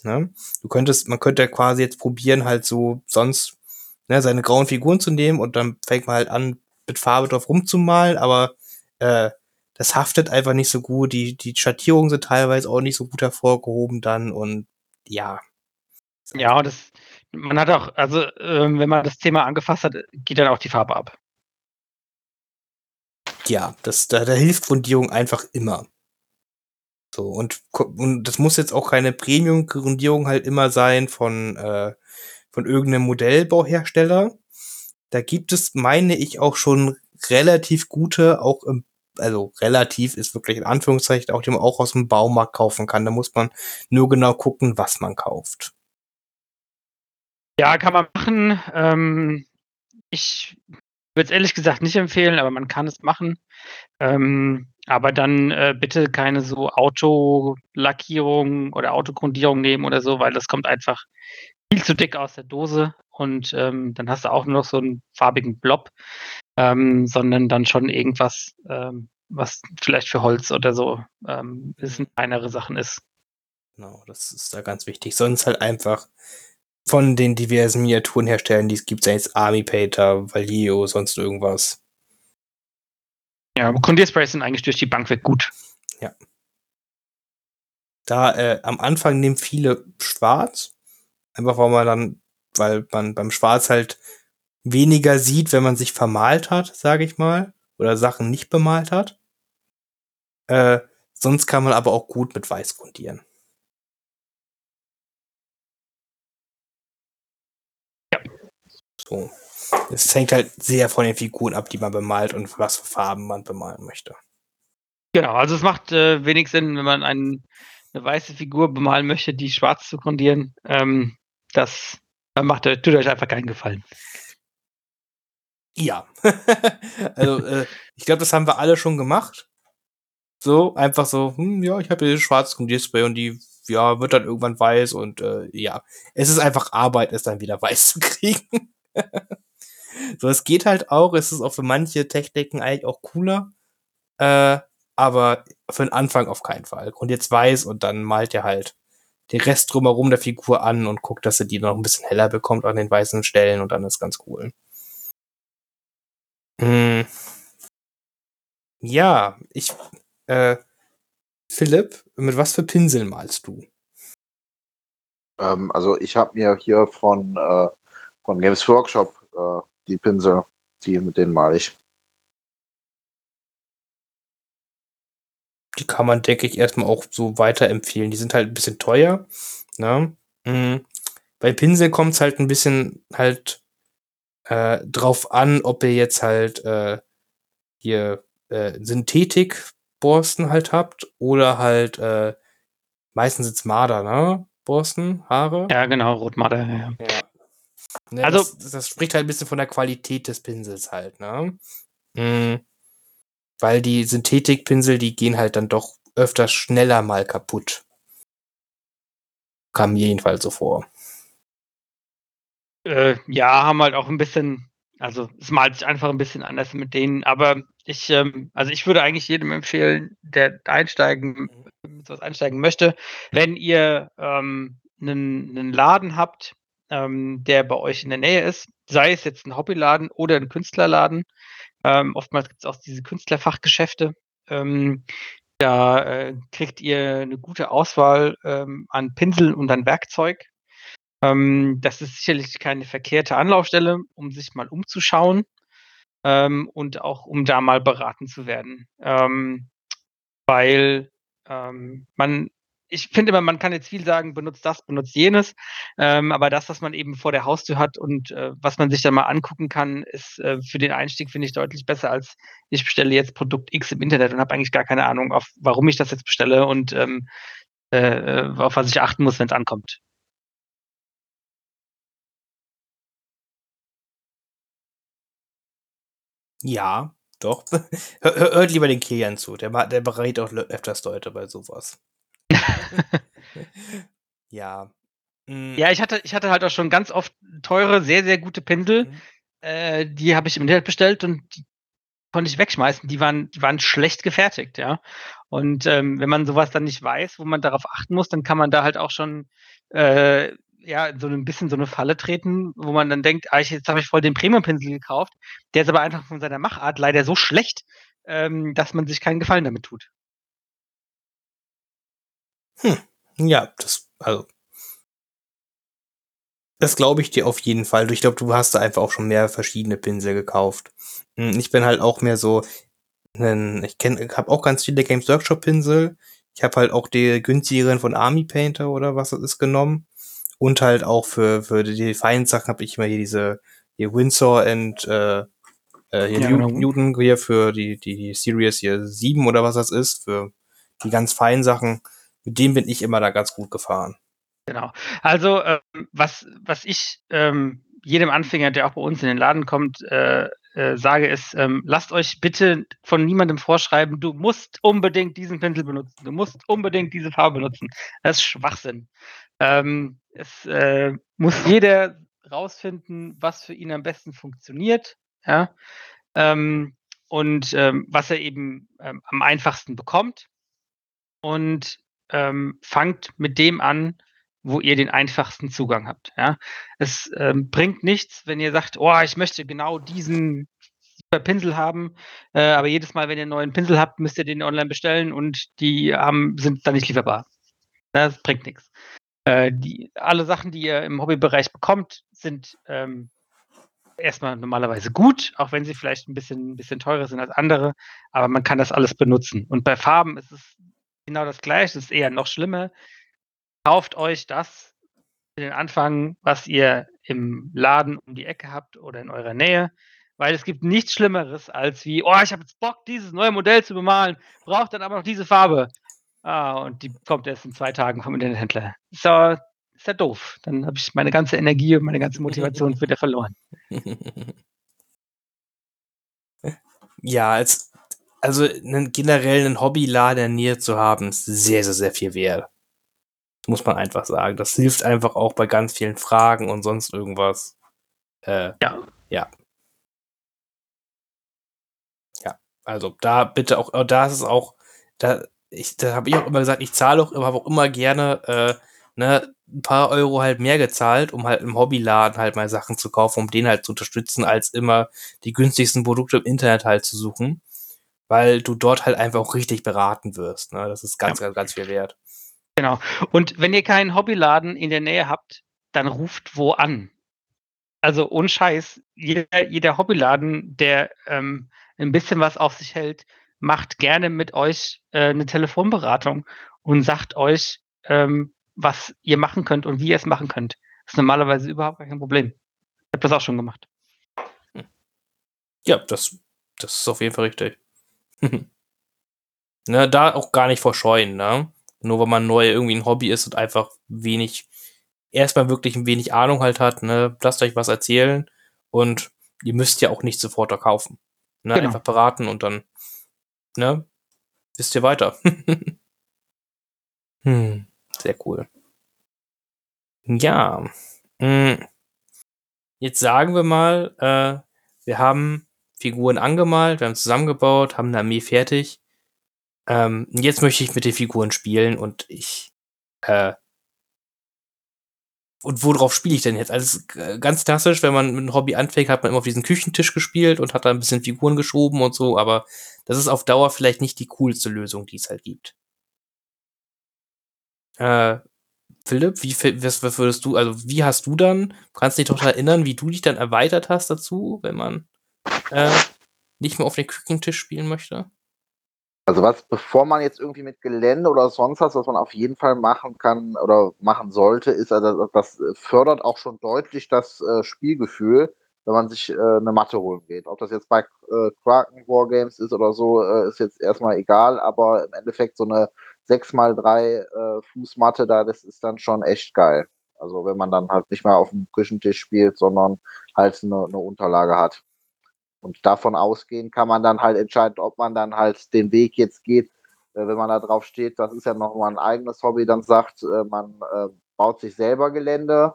Ne? Du könntest, man könnte quasi jetzt probieren, halt so sonst ne, seine grauen Figuren zu nehmen und dann fängt man halt an, mit Farbe drauf rumzumalen, aber äh, das haftet einfach nicht so gut. Die, die Schattierungen sind teilweise auch nicht so gut hervorgehoben dann und ja. Ja, das, man hat auch, also ähm, wenn man das Thema angefasst hat, geht dann auch die Farbe ab. ja, das, da, da hilft Grundierung einfach immer. So, und, und das muss jetzt auch keine Premium-Grundierung halt immer sein von, äh, von irgendeinem Modellbauhersteller. Da gibt es, meine ich, auch schon relativ gute, auch im, also relativ ist wirklich in Anführungszeichen, auch die man auch aus dem Baumarkt kaufen kann. Da muss man nur genau gucken, was man kauft. Ja, kann man machen. Ähm, ich würde es ehrlich gesagt nicht empfehlen, aber man kann es machen. Ähm, aber dann äh, bitte keine so Autolackierung oder Autogrundierung nehmen oder so, weil das kommt einfach viel zu dick aus der Dose und ähm, dann hast du auch nur noch so einen farbigen Blob, ähm, sondern dann schon irgendwas, ähm, was vielleicht für Holz oder so ähm, bisschen kleinere Sachen ist. Genau, das ist da ganz wichtig. Sonst halt einfach von den diversen Miniaturenherstellern, die es gibt, sei es Army Painter, Valio, sonst irgendwas. Ja, aber Grundiersprays sind eigentlich durch die Bank weg gut. Da äh, am Anfang nehmen viele schwarz, einfach weil man dann, weil man beim Schwarz halt weniger sieht, wenn man sich vermalt hat, sage ich mal, oder Sachen nicht bemalt hat. Äh, sonst kann man aber auch gut mit Weiß grundieren. Ja. So. Es hängt halt sehr von den Figuren ab, die man bemalt und was für Farben man bemalen möchte. Genau, also es macht äh, wenig Sinn, wenn man einen, eine weiße Figur bemalen möchte, die schwarz zu grundieren. Ähm, das macht, tut euch einfach keinen Gefallen. Ja. [LAUGHS] also, äh, ich glaube, das haben wir alle schon gemacht. So, einfach so, hm, ja, ich habe hier schwarzes Grundierspray und die, ja, wird dann irgendwann weiß und äh, ja. Es ist einfach Arbeit, es dann wieder [LAUGHS] weiß zu kriegen. so, es geht halt auch, es ist auch für manche Techniken eigentlich auch cooler. Äh, aber für den Anfang auf keinen Fall. Und jetzt weiß und dann malt er halt den Rest drumherum der Figur an und guckt, dass er die noch ein bisschen heller bekommt an den weißen Stellen und dann ist ganz cool. Hm. Ja, ich, äh, Philipp, mit was für Pinseln malst du? Ähm, also ich habe mir hier von, äh, von Games Workshop äh, die Pinsel, die mit denen male ich. Die kann man, denke ich, erstmal auch so weiterempfehlen. Die sind halt ein bisschen teuer. Ne? Mhm. Bei Pinseln kommt es halt ein bisschen halt äh, drauf an, ob ihr jetzt halt äh, hier äh, Synthetikborsten halt habt oder halt äh, meistens jetzt Marder, ne? Borsten, Haare. Ja, genau, Rotmatte. Ja. Ja. Ne, Also- das, das spricht halt ein bisschen von der Qualität des Pinsels halt, ne? Mhm. Weil die Synthetikpinsel, die gehen halt dann doch öfter schneller mal kaputt. Kam mir jedenfalls so vor. Äh, ja, haben halt auch ein bisschen, also es malt sich einfach ein bisschen anders mit denen, aber ich, ähm, also ich würde eigentlich jedem empfehlen, der einsteigen, sowas einsteigen möchte, wenn ihr ähm, einen, einen Laden habt, ähm, der bei euch in der Nähe ist, sei es jetzt ein Hobbyladen oder ein Künstlerladen. Ähm, oftmals gibt es auch diese Künstlerfachgeschäfte. Ähm, da äh, kriegt ihr eine gute Auswahl ähm, an Pinseln und an Werkzeug. Ähm, das ist sicherlich keine verkehrte Anlaufstelle, um sich mal umzuschauen. ähm, und auch um da mal beraten zu werden. Ähm, weil ähm, man ich finde immer, man kann jetzt viel sagen, benutzt das, benutzt jenes, ähm, aber das, was man eben vor der Haustür hat und äh, was man sich dann mal angucken kann, ist äh, für den Einstieg, finde ich, deutlich besser als ich bestelle jetzt Produkt X im Internet und habe eigentlich gar keine Ahnung, auf warum ich das jetzt bestelle und ähm, äh, äh auf was ich achten muss, wenn es ankommt. Ja, doch. [LAUGHS] Hör, hört lieber den Kilian zu. Der, der berät auch öfters Leute bei sowas. [LAUGHS] ja. Mhm. Ja, ich hatte, ich hatte halt auch schon ganz oft teure, sehr, sehr gute Pinsel. Mhm. Äh, die habe ich im Internet bestellt und die konnte ich wegschmeißen. Die waren, die waren schlecht gefertigt, ja. Und ähm, wenn man sowas dann nicht weiß, wo man darauf achten muss, dann kann man da halt auch schon äh, ja, so ein bisschen so eine Falle treten, wo man dann denkt, ah, ich, jetzt habe ich voll den Premium-Pinsel gekauft. Der ist aber einfach von seiner Machart leider so schlecht, ähm, dass man sich keinen Gefallen damit tut. Hm. Ja, das, also. Das glaube ich dir auf jeden Fall. Ich glaube, du hast da einfach auch schon mehr verschiedene Pinsel gekauft. Hm, ich bin halt auch mehr so, ich habe auch ganz viele Games Workshop Pinsel. Ich habe halt auch die günstigeren von Army Painter oder was das ist genommen. Und halt auch für, für die feinen Sachen habe ich immer hier diese hier Windsor und äh, äh, hier ja, Newton, genau. Newton hier für die, die Series hier 7 oder was das ist, für die ganz feinen Sachen mit dem bin ich immer da ganz gut gefahren. Genau. Also, ähm, was, was ich ähm, jedem Anfänger, der auch bei uns in den Laden kommt, äh, äh, sage, ist, ähm, lasst euch bitte von niemandem vorschreiben, du musst unbedingt diesen Pinsel benutzen, du musst unbedingt diese Farbe benutzen. Das ist Schwachsinn. Ähm, es äh, muss jeder rausfinden, was für ihn am besten funktioniert, ja, ähm, und ähm, was er eben ähm, am einfachsten bekommt. Und ähm, fangt mit dem an, wo ihr den einfachsten Zugang habt. Ja? Es ähm, bringt nichts, wenn ihr sagt, oh, ich möchte genau diesen Pinsel haben, äh, aber jedes Mal, wenn ihr einen neuen Pinsel habt, müsst ihr den online bestellen und die haben, sind dann nicht lieferbar. Das bringt nichts. Äh, die, alle Sachen, die ihr im Hobbybereich bekommt, sind ähm, erstmal normalerweise gut, auch wenn sie vielleicht ein bisschen, ein bisschen teurer sind als andere, aber man kann das alles benutzen. Und bei Farben ist es genau das Gleiche, das ist eher noch schlimmer. Kauft euch das für den Anfang, was ihr im Laden um die Ecke habt oder in eurer Nähe, weil es gibt nichts Schlimmeres als wie, oh, ich habe jetzt Bock, dieses neue Modell zu bemalen, braucht dann aber noch diese Farbe. Ah, und die kommt erst in zwei Tagen vom Internethändler. So, ist ja doof. Dann habe ich meine ganze Energie und meine ganze Motivation [LAUGHS] wieder verloren. [LAUGHS] Ja, als also einen, generell einen Hobbyladen in der Nähe zu haben, ist sehr, sehr, sehr viel wert. Muss man einfach sagen. Das hilft einfach auch bei ganz vielen Fragen und sonst irgendwas. Äh, ja. Ja. Ja. Also da bitte auch, da ist es auch, da, ich, da habe ich auch immer gesagt, ich zahle auch immer, auch immer gerne äh, ne, ein paar Euro halt mehr gezahlt, um halt im Hobbyladen halt mal Sachen zu kaufen, um den halt zu unterstützen, als immer die günstigsten Produkte im Internet halt zu suchen weil du dort halt einfach auch richtig beraten wirst. Ne? Das ist ganz, ja. ganz, ganz viel wert. Genau. Und wenn ihr keinen Hobbyladen in der Nähe habt, dann ruft wo an. Also ohne Scheiß, jeder, jeder Hobbyladen, der ähm, ein bisschen was auf sich hält, macht gerne mit euch äh, eine Telefonberatung und sagt euch, ähm, was ihr machen könnt und wie ihr es machen könnt. Das ist normalerweise überhaupt kein Problem. Ich habe das auch schon gemacht. Ja, das, das ist auf jeden Fall richtig. [LAUGHS] ne, da auch gar nicht verscheuen, ne? Nur weil man neu irgendwie ein Hobby ist und einfach wenig, erstmal wirklich ein wenig Ahnung halt hat, ne? Lasst euch was erzählen und ihr müsst ja auch nicht sofort kaufen. Ne? Genau. Einfach beraten und dann, ne? Wisst ihr weiter. [LAUGHS] hm, sehr cool. Ja. Hm. Jetzt sagen wir mal, äh, wir haben Figuren angemalt, wir haben zusammengebaut, haben eine Armee fertig. Ähm, jetzt möchte ich mit den Figuren spielen und ich äh, und worauf spiele ich denn jetzt? Also ganz klassisch, wenn man mit einem Hobby anfängt, hat man immer auf diesen Küchentisch gespielt und hat da ein bisschen Figuren geschoben und so, aber das ist auf Dauer vielleicht nicht die coolste Lösung, die es halt gibt. Äh, Philipp, wie was, was würdest du, also wie hast du dann, kannst du dich doch erinnern, wie du dich dann erweitert hast dazu, wenn man äh, nicht mehr auf den Küchentisch spielen möchte? Also was, bevor man jetzt irgendwie mit Gelände oder sonst was, was man auf jeden Fall machen kann oder machen sollte, ist, also das fördert auch schon deutlich das äh, Spielgefühl, wenn man sich äh, eine Matte holen geht. Ob das jetzt bei äh, Kraken Wargames ist oder so, äh, ist jetzt erstmal egal, aber im Endeffekt so eine 6x3 äh, Fußmatte da, das ist dann schon echt geil. Also wenn man dann halt nicht mehr auf dem Küchentisch spielt, sondern halt eine, eine Unterlage hat. Und davon ausgehen kann man dann halt entscheiden, ob man dann halt den Weg jetzt geht, äh, wenn man da drauf steht, das ist ja nochmal ein eigenes Hobby, dann sagt, äh, man äh, baut sich selber Gelände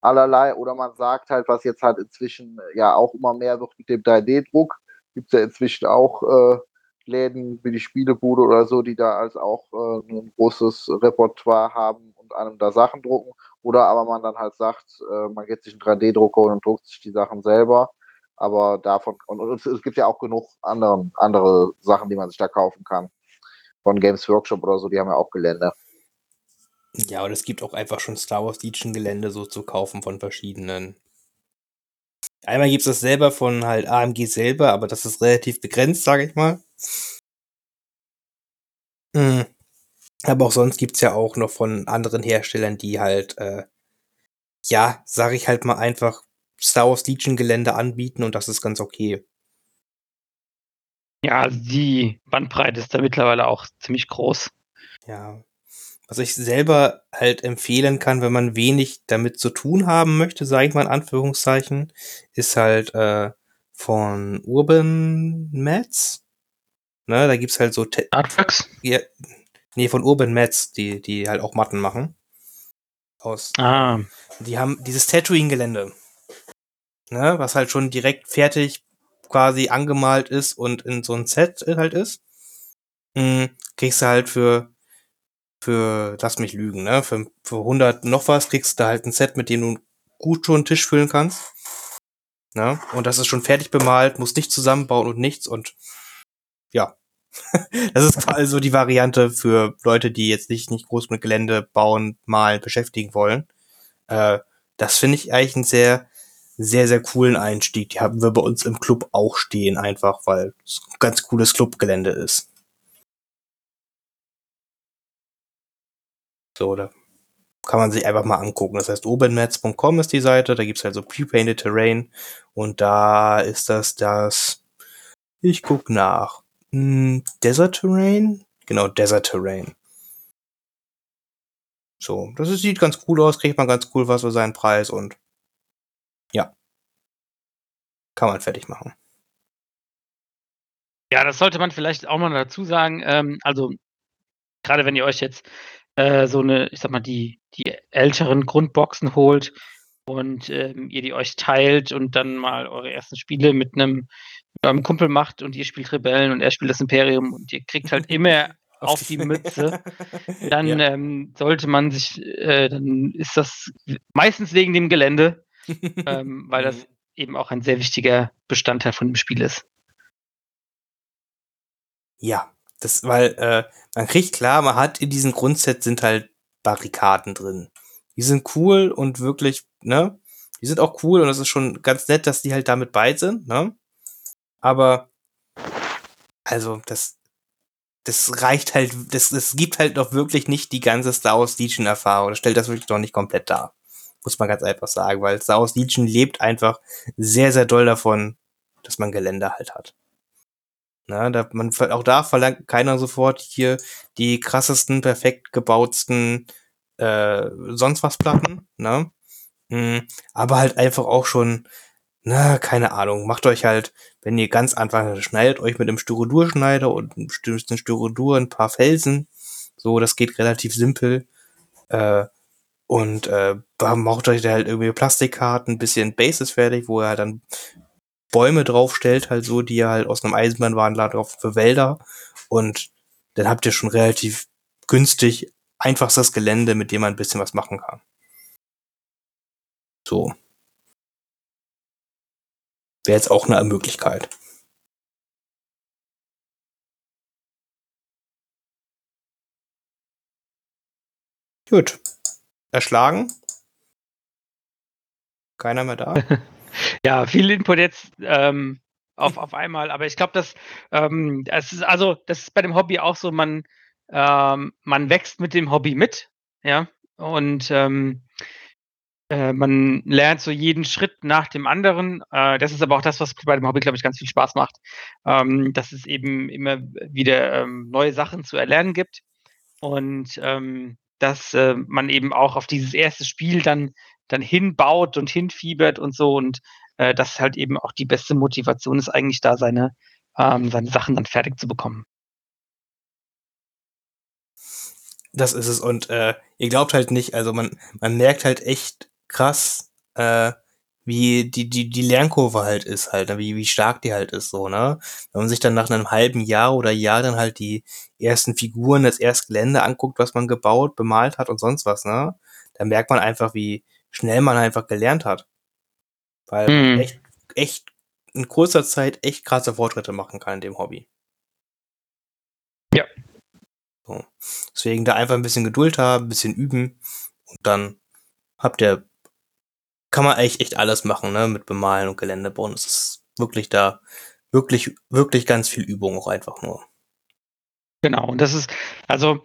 allerlei oder man sagt halt, was jetzt halt inzwischen ja auch immer mehr wird mit dem 3D-Druck, gibt es ja inzwischen auch äh, Läden wie die Spielebude oder so, die da als auch äh, ein großes Repertoire haben und einem da Sachen drucken. Oder aber man dann halt sagt, äh, man geht sich einen 3D-Drucker und druckt sich die Sachen selber. Aber davon, und, und es, es, gibt ja auch genug anderen, andere Sachen, die man sich da kaufen kann. Von Games Workshop oder so, die haben ja auch Gelände. Ja, und es gibt auch einfach schon Star Wars Legion Gelände so zu kaufen von verschiedenen. Einmal gibt es das selber von halt AMG selber, aber das ist relativ begrenzt, sage ich mal. Mhm. Aber auch sonst gibt's ja auch noch von anderen Herstellern, die halt, äh, ja, sag ich halt mal einfach Star Wars Legion Gelände anbieten und das ist ganz okay. Ja, die Bandbreite ist da mittlerweile auch ziemlich groß. Ja. Was ich selber halt empfehlen kann, wenn man wenig damit zu tun haben möchte, sage ich mal in Anführungszeichen, ist halt äh, von Urban Mats. Ne, da gibt's halt so Artworks? Ja, nee, von Urban Mats, die, die halt auch Matten machen. Aus. Ah. Die haben dieses Tatooine-Gelände ne, was halt schon direkt fertig quasi angemalt ist und in so ein Set halt ist, mh, kriegst du halt für, für, lass mich lügen, ne, für, für 100 noch was kriegst du halt ein Set, mit dem du gut schon einen Tisch füllen kannst. Ne? Und das ist schon fertig bemalt, muss nicht zusammenbauen und nichts und ja. [LAUGHS] das ist quasi so die Variante für Leute, die jetzt nicht, nicht groß mit Gelände bauen, malen, beschäftigen wollen. Äh, das finde ich eigentlich ein sehr, sehr, sehr coolen Einstieg. Die haben wir bei uns im Club auch stehen, einfach weil es ein ganz cooles Clubgelände ist. So, da kann man sich einfach mal angucken. Das heißt, openmats.com ist die Seite, da gibt's halt so pre-painted Terrain und da ist das das, ich guck nach, hm, Desert Terrain? Genau, Desert Terrain. So, das sieht ganz cool aus, kriegt man ganz cool was für seinen Preis und ja. Kann man fertig machen. Ja, das sollte man vielleicht auch mal dazu sagen. Ähm, also, gerade wenn ihr euch jetzt äh, so eine, ich sag mal, die, die älteren Grundboxen holt und ähm, ihr die euch teilt und dann mal eure ersten Spiele mit einem, mit eurem Kumpel macht und ihr spielt Rebellen und er spielt das Imperium und ihr kriegt halt immer [LAUGHS] auf die Mütze, [LAUGHS] dann ja. ähm, sollte man sich, äh, dann ist das meistens wegen dem Gelände ähm, [LAUGHS] weil das mhm. eben auch ein sehr wichtiger Bestandteil von dem Spiel ist. Ja, das, weil äh, man kriegt klar, man hat in diesem Grundset sind halt Barrikaden drin. Die sind cool und wirklich, ne? Die sind auch cool und es ist schon ganz nett, dass die halt damit bei sind, ne? Aber also das das reicht halt, das, das gibt halt noch wirklich nicht die ganze Star Wars Legion Erfahrung. Das stellt das wirklich noch nicht komplett dar. Muss man ganz einfach sagen, weil Star Legion lebt einfach sehr, sehr doll davon, dass man Gelände halt hat. Na, da, man, auch da verlangt keiner sofort hier die krassesten, perfekt gebautsten äh, sonst was Platten, ne? Mhm, aber halt einfach auch schon, na, keine Ahnung, macht euch halt, wenn ihr ganz einfach schneidet euch mit einem Styrodurschneider und ein Styrodur ein paar Felsen. So, das geht relativ simpel. Äh, und äh, macht euch da halt irgendwie Plastikkarten, ein bisschen Bases fertig, wo er halt dann Bäume draufstellt, halt so, die er halt aus einem Eisenbahnwandler drauf für Wälder. Und dann habt ihr schon relativ günstig einfachstes Gelände, mit dem man ein bisschen was machen kann. So. Wäre jetzt auch eine Möglichkeit. Gut erschlagen. Keiner mehr da. [LAUGHS] ja, viel Input jetzt. Ähm, auf, auf einmal. Aber ich glaube, dass ähm, es ist also das ist bei dem Hobby auch so, man, ähm, man wächst mit dem Hobby mit, ja. Und ähm, äh, man lernt so jeden Schritt nach dem anderen. Äh, das ist aber auch das, was bei dem Hobby, glaube ich, ganz viel Spaß macht. Ähm, dass es eben immer wieder ähm, neue Sachen zu erlernen gibt. Und ähm, dass äh, man eben auch auf dieses erste Spiel dann, dann hinbaut und hinfiebert und so. Und äh, dass halt eben auch die beste Motivation ist, eigentlich da seine, ähm, seine Sachen dann fertig zu bekommen. Das ist es. Und äh, ihr glaubt halt nicht, also man, man merkt halt echt krass, äh, wie die, die, die Lernkurve halt ist halt, ne? wie, wie stark die halt ist, so, ne? Wenn man sich dann nach einem halben Jahr oder Jahr dann halt die ersten Figuren, das erste Gelände anguckt, was man gebaut, bemalt hat und sonst was, ne? Dann merkt man einfach, wie schnell man einfach gelernt hat. Weil man Mhm. echt, echt in kurzer Zeit echt krasse Fortschritte machen kann in dem Hobby. Ja. So. Deswegen da einfach ein bisschen Geduld haben, ein bisschen üben und dann habt ihr, kann man eigentlich echt alles machen, ne, mit Bemalen und Gelände bauen. Es ist wirklich da, wirklich, wirklich ganz viel Übung auch einfach nur. Genau, und das ist, also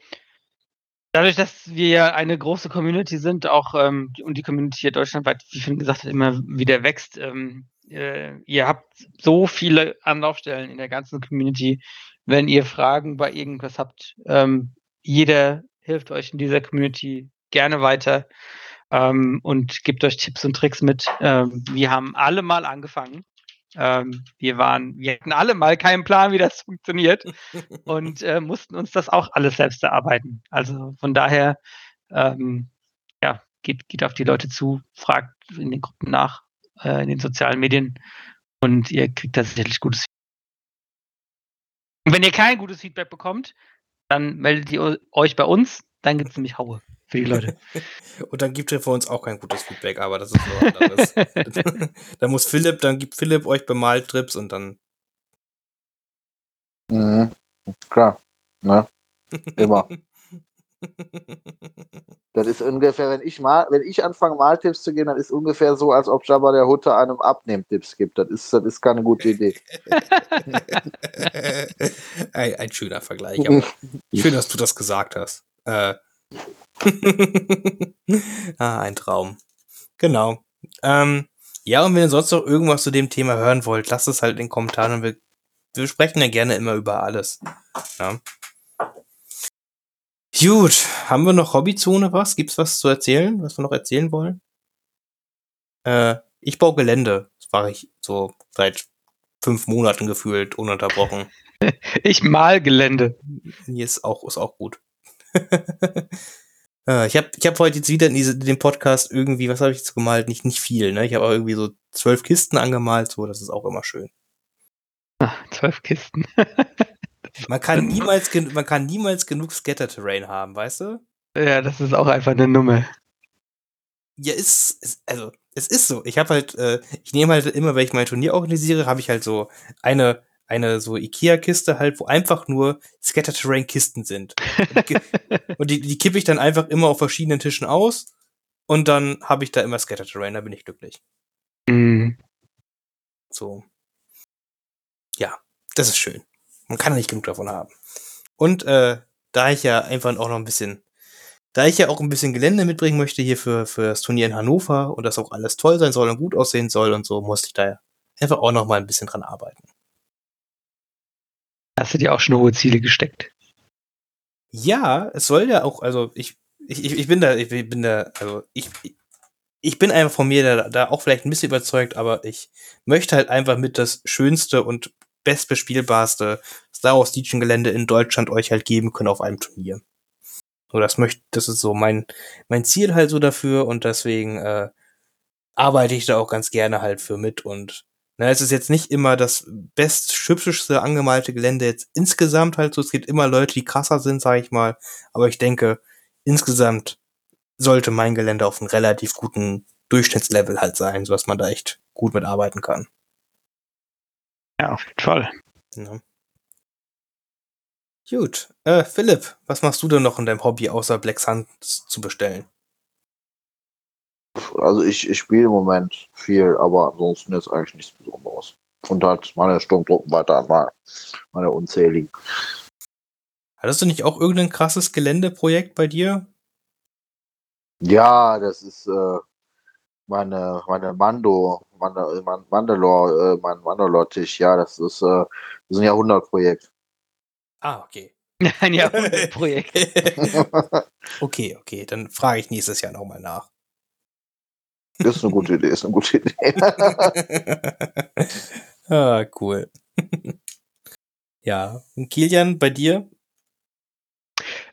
dadurch, dass wir ja eine große Community sind, auch ähm, und die Community hier deutschlandweit, wie Finn gesagt immer wieder wächst, ähm, äh, ihr habt so viele Anlaufstellen in der ganzen Community. Wenn ihr Fragen bei irgendwas habt, ähm, jeder hilft euch in dieser Community gerne weiter ähm, und gibt euch Tipps und Tricks mit. Ähm, wir haben alle mal angefangen. Ähm, wir waren, wir hatten alle mal keinen Plan, wie das [LAUGHS] funktioniert und äh, mussten uns das auch alles selbst erarbeiten. Also von daher, ähm, ja, geht, geht auf die Leute zu, fragt in den Gruppen nach, äh, in den sozialen Medien und ihr kriegt da sicherlich gutes Feedback. Und wenn ihr kein gutes Feedback bekommt, dann meldet ihr euch bei uns, dann gibt es nämlich Haue für die Leute. [LAUGHS] Und dann gibt ihr für uns auch kein gutes Feedback, aber das ist so anderes. [LAUGHS] dann muss Philipp, dann gibt Philipp euch bemalt Trips und dann. Mhm. Klar. Ne? Immer. [LAUGHS] Das ist ungefähr, wenn ich mal, wenn ich anfange, Maltipps zu geben, dann ist ungefähr so, als ob Jabba der Hutte einem Abnehmtipps gibt. Das ist, das ist keine gute Idee. ein, ein schöner Vergleich, aber schön, dass du das gesagt hast. Äh. [LAUGHS] ah, ein Traum. Genau. Ähm, ja, und wenn ihr sonst noch irgendwas zu dem Thema hören wollt, lasst es halt in den Kommentaren und wir, wir sprechen ja gerne immer über alles. Ja. Gut, haben wir noch Hobbyzone was? Gibt's was zu erzählen, was wir noch erzählen wollen? Äh, ich baue Gelände. Das mache ich so seit fünf Monaten gefühlt, ununterbrochen. [LAUGHS] Ich mal Gelände. Hier ist auch, ist auch gut. [LAUGHS] Äh, ich habe ich hab heute jetzt wieder in, diese, in dem Podcast irgendwie, was habe ich jetzt gemalt? Nicht, nicht viel, ne? Ich habe irgendwie so zwölf Kisten angemalt, so, das ist auch immer schön. Ah, Zwölf Kisten. [LAUGHS] Man kann [LAUGHS] niemals, man kann niemals genug Scatter-Terrain haben, weißt du? ja, das ist auch einfach eine Nummer. Ja, ist, ist also es ist so. Ich habe halt, äh, ich nehme halt immer, wenn ich mein Turnier organisiere, habe ich halt so eine eine so Ikea-Kiste halt, wo einfach nur Scatter-Terrain-Kisten sind. Und die, ki- [LAUGHS] und die, die kippe ich dann einfach immer auf verschiedenen Tischen aus und dann habe ich da immer Scatter-Terrain, da bin ich glücklich. Mhm. So. Ja, das ist schön. Man kann nicht genug davon haben. Und äh, da ich ja einfach auch noch ein bisschen, da ich ja auch ein bisschen Gelände mitbringen möchte hier für, für das Turnier in Hannover und das auch alles toll sein soll und gut aussehen soll und so, musste ich da einfach auch noch mal ein bisschen dran arbeiten. Hast du dir auch schon hohe Ziele gesteckt? Ja, es soll ja auch, also ich, ich, ich bin da, ich bin da, also ich, ich bin einfach von mir da, da auch vielleicht ein bisschen überzeugt, aber ich möchte halt einfach mit das schönste und bestbespielbarste Star Wars Legion Gelände in Deutschland euch halt geben können auf einem Turnier. So, das möchte, das ist so mein, mein Ziel halt so dafür und deswegen äh, arbeite ich da auch ganz gerne halt für mit und na, es ist jetzt nicht immer das best hübscheste angemalte Gelände jetzt insgesamt halt so. Es gibt immer Leute, die krasser sind, sage ich mal. Aber ich denke, insgesamt sollte mein Gelände auf einem relativ guten Durchschnittslevel halt sein, sodass man da echt gut mitarbeiten kann. Ja, auf jeden Fall. Ja. Gut. Äh, Philipp, was machst du denn noch in deinem Hobby, außer Black Suns zu bestellen? Also ich, ich spiele im Moment viel, aber ansonsten jetzt eigentlich nichts Besonderes. und halt meine Sturmtruppen weiter anmalen. Meine unzähligen. Hattest du nicht auch irgendein krasses Geländeprojekt bei dir? Ja, das ist äh, meine, meine Mando, meine, mein Mandalore, äh, mein Mandalore-Tisch, ja, das ist, äh, das ist ein Jahrhundertprojekt. Ah, okay. Ein [LAUGHS] Jahrhundertprojekt. [LAUGHS] okay, okay, dann frage ich nächstes Jahr nochmal nach. Ist eine gute Idee, ist eine gute Idee. [LAUGHS] ah, cool. [LAUGHS] ja, und Kilian, bei dir?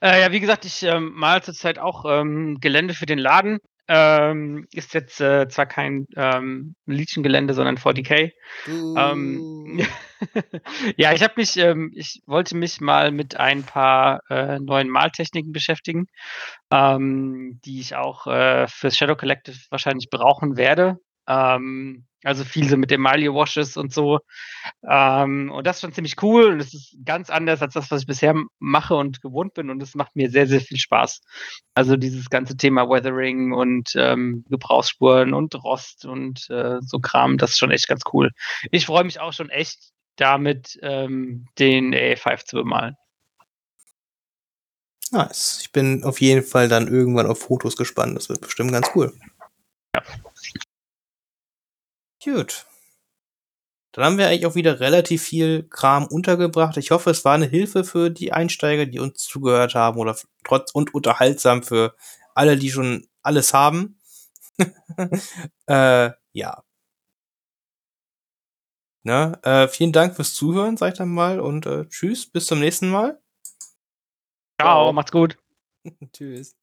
Äh, ja, wie gesagt, ich ähm, male zurzeit auch ähm, Gelände für den Laden. Ähm, ist jetzt äh, zwar kein ähm, Legion-Gelände, sondern 40k. Ähm, [LAUGHS] ja, ich habe mich, ähm, ich wollte mich mal mit ein paar äh, neuen Maltechniken beschäftigen, ähm, die ich auch äh, fürs Shadow Collective wahrscheinlich brauchen werde. Ähm, also viel so mit Emaille Washes und so. Ähm, und das ist schon ziemlich cool und es ist ganz anders als das, was ich bisher mache und gewohnt bin und es macht mir sehr, sehr viel Spaß. Also dieses ganze Thema Weathering und ähm, Gebrauchsspuren und Rost und äh, so Kram, das ist schon echt ganz cool. Ich freue mich auch schon echt damit, ähm, den A5 zu bemalen. Nice. Ich bin auf jeden Fall dann irgendwann auf Fotos gespannt. Das wird bestimmt ganz cool. Ja. Gut. Dann haben wir eigentlich auch wieder relativ viel Kram untergebracht. Ich hoffe, es war eine Hilfe für die Einsteiger, die uns zugehört haben oder trotz und unterhaltsam für alle, die schon alles haben. [LAUGHS] äh, ja. Na, äh, vielen Dank fürs Zuhören, sag ich dann mal, und äh, tschüss, bis zum nächsten Mal. Ciao, macht's gut. [LAUGHS] tschüss.